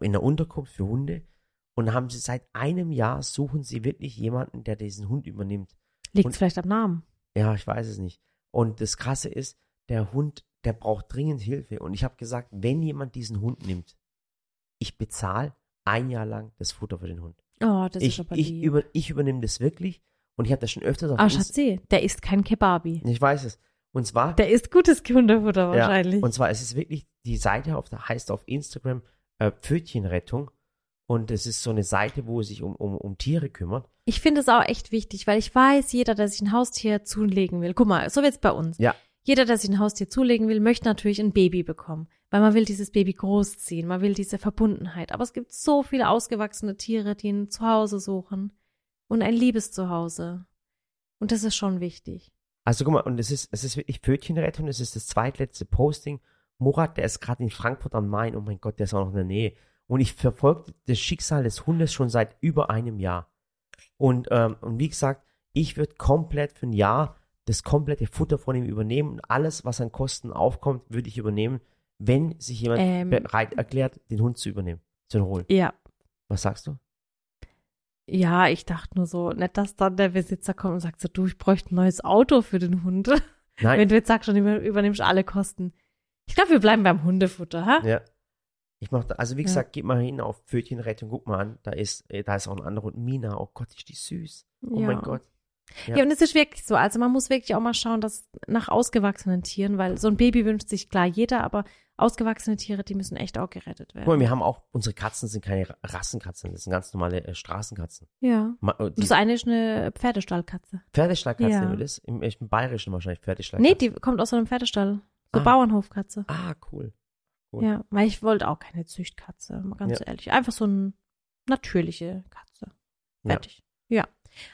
in einer Unterkunft für Hunde. Und haben sie seit einem Jahr suchen sie wirklich jemanden, der diesen Hund übernimmt. Liegt es vielleicht am Namen? Ja, ich weiß es nicht. Und das Krasse ist, der Hund, der braucht dringend Hilfe. Und ich habe gesagt, wenn jemand diesen Hund nimmt, ich bezahle ein Jahr lang das Futter für den Hund. Oh, das ich, ist aber ich, über, ich übernehme das wirklich. Und ich habe das schon öfters auf Ah, Schatzi, der isst kein Kebabi. Ich weiß es. Und zwar. Der isst gutes Hundefutter wahrscheinlich. Ja, und zwar, es ist wirklich, die Seite auf der, heißt auf Instagram äh, Pfötchenrettung. Und es ist so eine Seite, wo es sich um, um, um Tiere kümmert. Ich finde es auch echt wichtig, weil ich weiß, jeder, der sich ein Haustier zulegen will, guck mal, so wird's bei uns. Ja. Jeder, der sich ein Haustier zulegen will, möchte natürlich ein Baby bekommen, weil man will dieses Baby großziehen, man will diese Verbundenheit. Aber es gibt so viele ausgewachsene Tiere, die ein Zuhause suchen und ein liebes Zuhause. Und das ist schon wichtig. Also guck mal, und es ist, es ist wirklich Pfötchenrettung, es ist das zweitletzte Posting. Murat, der ist gerade in Frankfurt am Main, oh mein Gott, der ist auch noch in der Nähe. Und ich verfolge das Schicksal des Hundes schon seit über einem Jahr. Und, ähm, und wie gesagt, ich würde komplett für ein Jahr das komplette Futter von ihm übernehmen und alles, was an Kosten aufkommt, würde ich übernehmen, wenn sich jemand ähm, bereit erklärt, den Hund zu übernehmen, zu holen. Ja. Was sagst du? Ja, ich dachte nur so, nicht, dass dann der Besitzer kommt und sagt so, du, ich bräuchte ein neues Auto für den Hund. Nein. Wenn du jetzt sagst, schon übernimmst alle Kosten. Ich glaube, wir bleiben beim Hundefutter, ha? Ja. Ich mach da, also wie gesagt, ja. geht mal hin auf Pfötchenrettung, guck mal an, da ist, äh, da ist auch ein anderer und Mina, oh Gott, ist die süß. Oh ja. mein Gott. Ja. ja, und es ist wirklich so. Also man muss wirklich auch mal schauen, dass nach ausgewachsenen Tieren, weil so ein Baby wünscht sich klar jeder, aber ausgewachsene Tiere, die müssen echt auch gerettet werden. Guck mal, wir haben auch, unsere Katzen sind keine Rassenkatzen, das sind ganz normale äh, Straßenkatzen. Ja. Ma, äh, das eine ist eine Pferdestallkatze. Pferdestallkatze, ja. das? Im, im Bayerischen wahrscheinlich Pferdestallkatze. Nee, die kommt aus einem Pferdestall. So ah. Bauernhofkatze. Ah, cool. Cool. Ja, weil ich wollte auch keine Züchtkatze, mal ganz ja. ehrlich. Einfach so eine natürliche Katze. Fertig. ja. ja.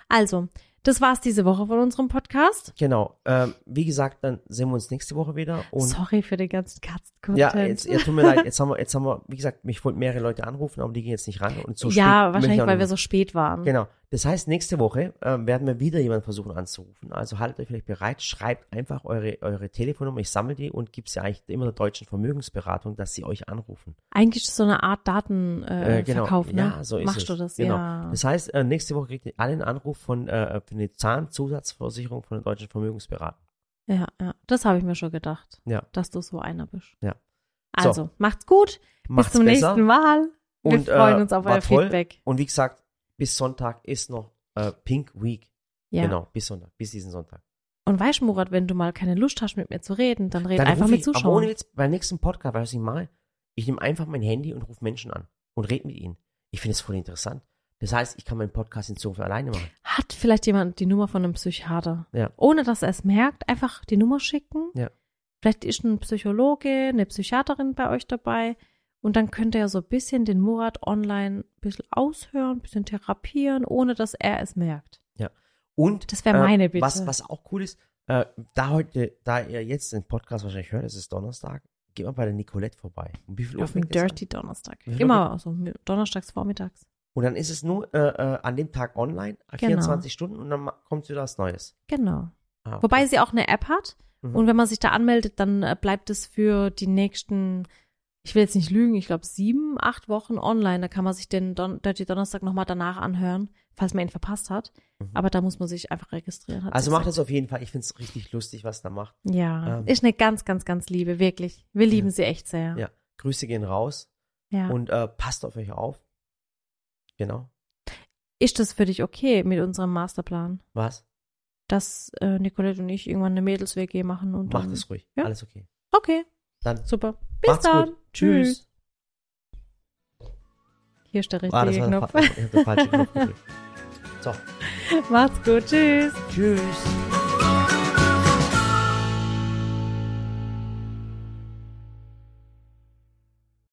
Also, das war's diese Woche von unserem Podcast. Genau. Ähm, wie gesagt, dann sehen wir uns nächste Woche wieder. Sorry für den ganzen Katzen. Ja, jetzt, ja, tut mir leid. Jetzt haben wir, jetzt haben wir, wie gesagt, mich wollten mehrere Leute anrufen, aber die gehen jetzt nicht ran und so Ja, wahrscheinlich, weil wir so spät waren. Genau. Das heißt, nächste Woche äh, werden wir wieder jemanden versuchen anzurufen. Also haltet euch vielleicht bereit, schreibt einfach eure, eure Telefonnummer, ich sammle die und gebe sie eigentlich immer der deutschen Vermögensberatung, dass sie euch anrufen. Eigentlich ist so eine Art Datenverkauf, äh, äh, genau. ne? Ja, so ist Machst es. du das, genau. ja. Das heißt, äh, nächste Woche kriegt ihr alle einen Anruf von äh, für eine Zahnzusatzversicherung von der deutschen Vermögensberatung. Ja, ja, das habe ich mir schon gedacht, ja. dass du so einer bist. Ja. Also, so. macht's gut. Macht's Bis zum besser. nächsten Mal. Wir und, freuen uns auf euer toll. Feedback. Und wie gesagt, bis Sonntag ist noch äh, Pink Week. Ja. Genau, bis Sonntag, bis diesen Sonntag. Und weißt du, Murat, wenn du mal keine Lust hast, mit mir zu reden, dann red dann einfach mit Zuschauern. Aber ohne jetzt beim nächsten Podcast, weißt du, ich mal, ich nehme einfach mein Handy und rufe Menschen an und rede mit ihnen. Ich finde es voll interessant. Das heißt, ich kann meinen Podcast in Zukunft alleine machen. Hat vielleicht jemand die Nummer von einem Psychiater? Ja. Ohne dass er es merkt, einfach die Nummer schicken. Ja. Vielleicht ist ein Psychologe, eine Psychiaterin bei euch dabei. Und dann könnt ihr ja so ein bisschen den Murat online ein bisschen aushören, ein bisschen therapieren, ohne dass er es merkt. Ja. Und das wäre meine Bitte. Was, was auch cool ist, Äh, da heute, da ihr jetzt den Podcast wahrscheinlich hört, es ist Donnerstag, geht mal bei der Nicolette vorbei. Um wie viel Uhr Auf dem Dirty Donnerstag. Immer, also donnerstags vormittags. Und dann ist es nur äh, äh, an dem Tag online, genau. 24 Stunden und dann kommt wieder was Neues. Genau. Ah, okay. Wobei sie auch eine App hat. Mhm. Und wenn man sich da anmeldet, dann äh, bleibt es für die nächsten, ich will jetzt nicht lügen, ich glaube sieben, acht Wochen online. Da kann man sich den Don Dirty Donnerstag nochmal danach anhören, falls man ihn verpasst hat. Mhm. Aber da muss man sich einfach registrieren. Also macht das auf jeden Fall. Ich finde es richtig lustig, was da macht. Ja, ähm, ist eine ganz, ganz, ganz liebe, wirklich. Wir lieben ja. sie echt sehr. Ja, Grüße gehen raus. Ja. Und äh, passt auf euch auf. Genau. Ist das für dich okay mit unserem Masterplan? Was? Dass äh, Nicolette und ich irgendwann eine Mädels-WG machen und Mach das ruhig. Ja? Alles okay. Okay. Dann. Super. Bis dann. Gut. Tschüss. Hier ist der richtige ah, Knopf. Fa ich der falsche Knopf gedrückt. So. Macht's gut. Tschüss. Tschüss.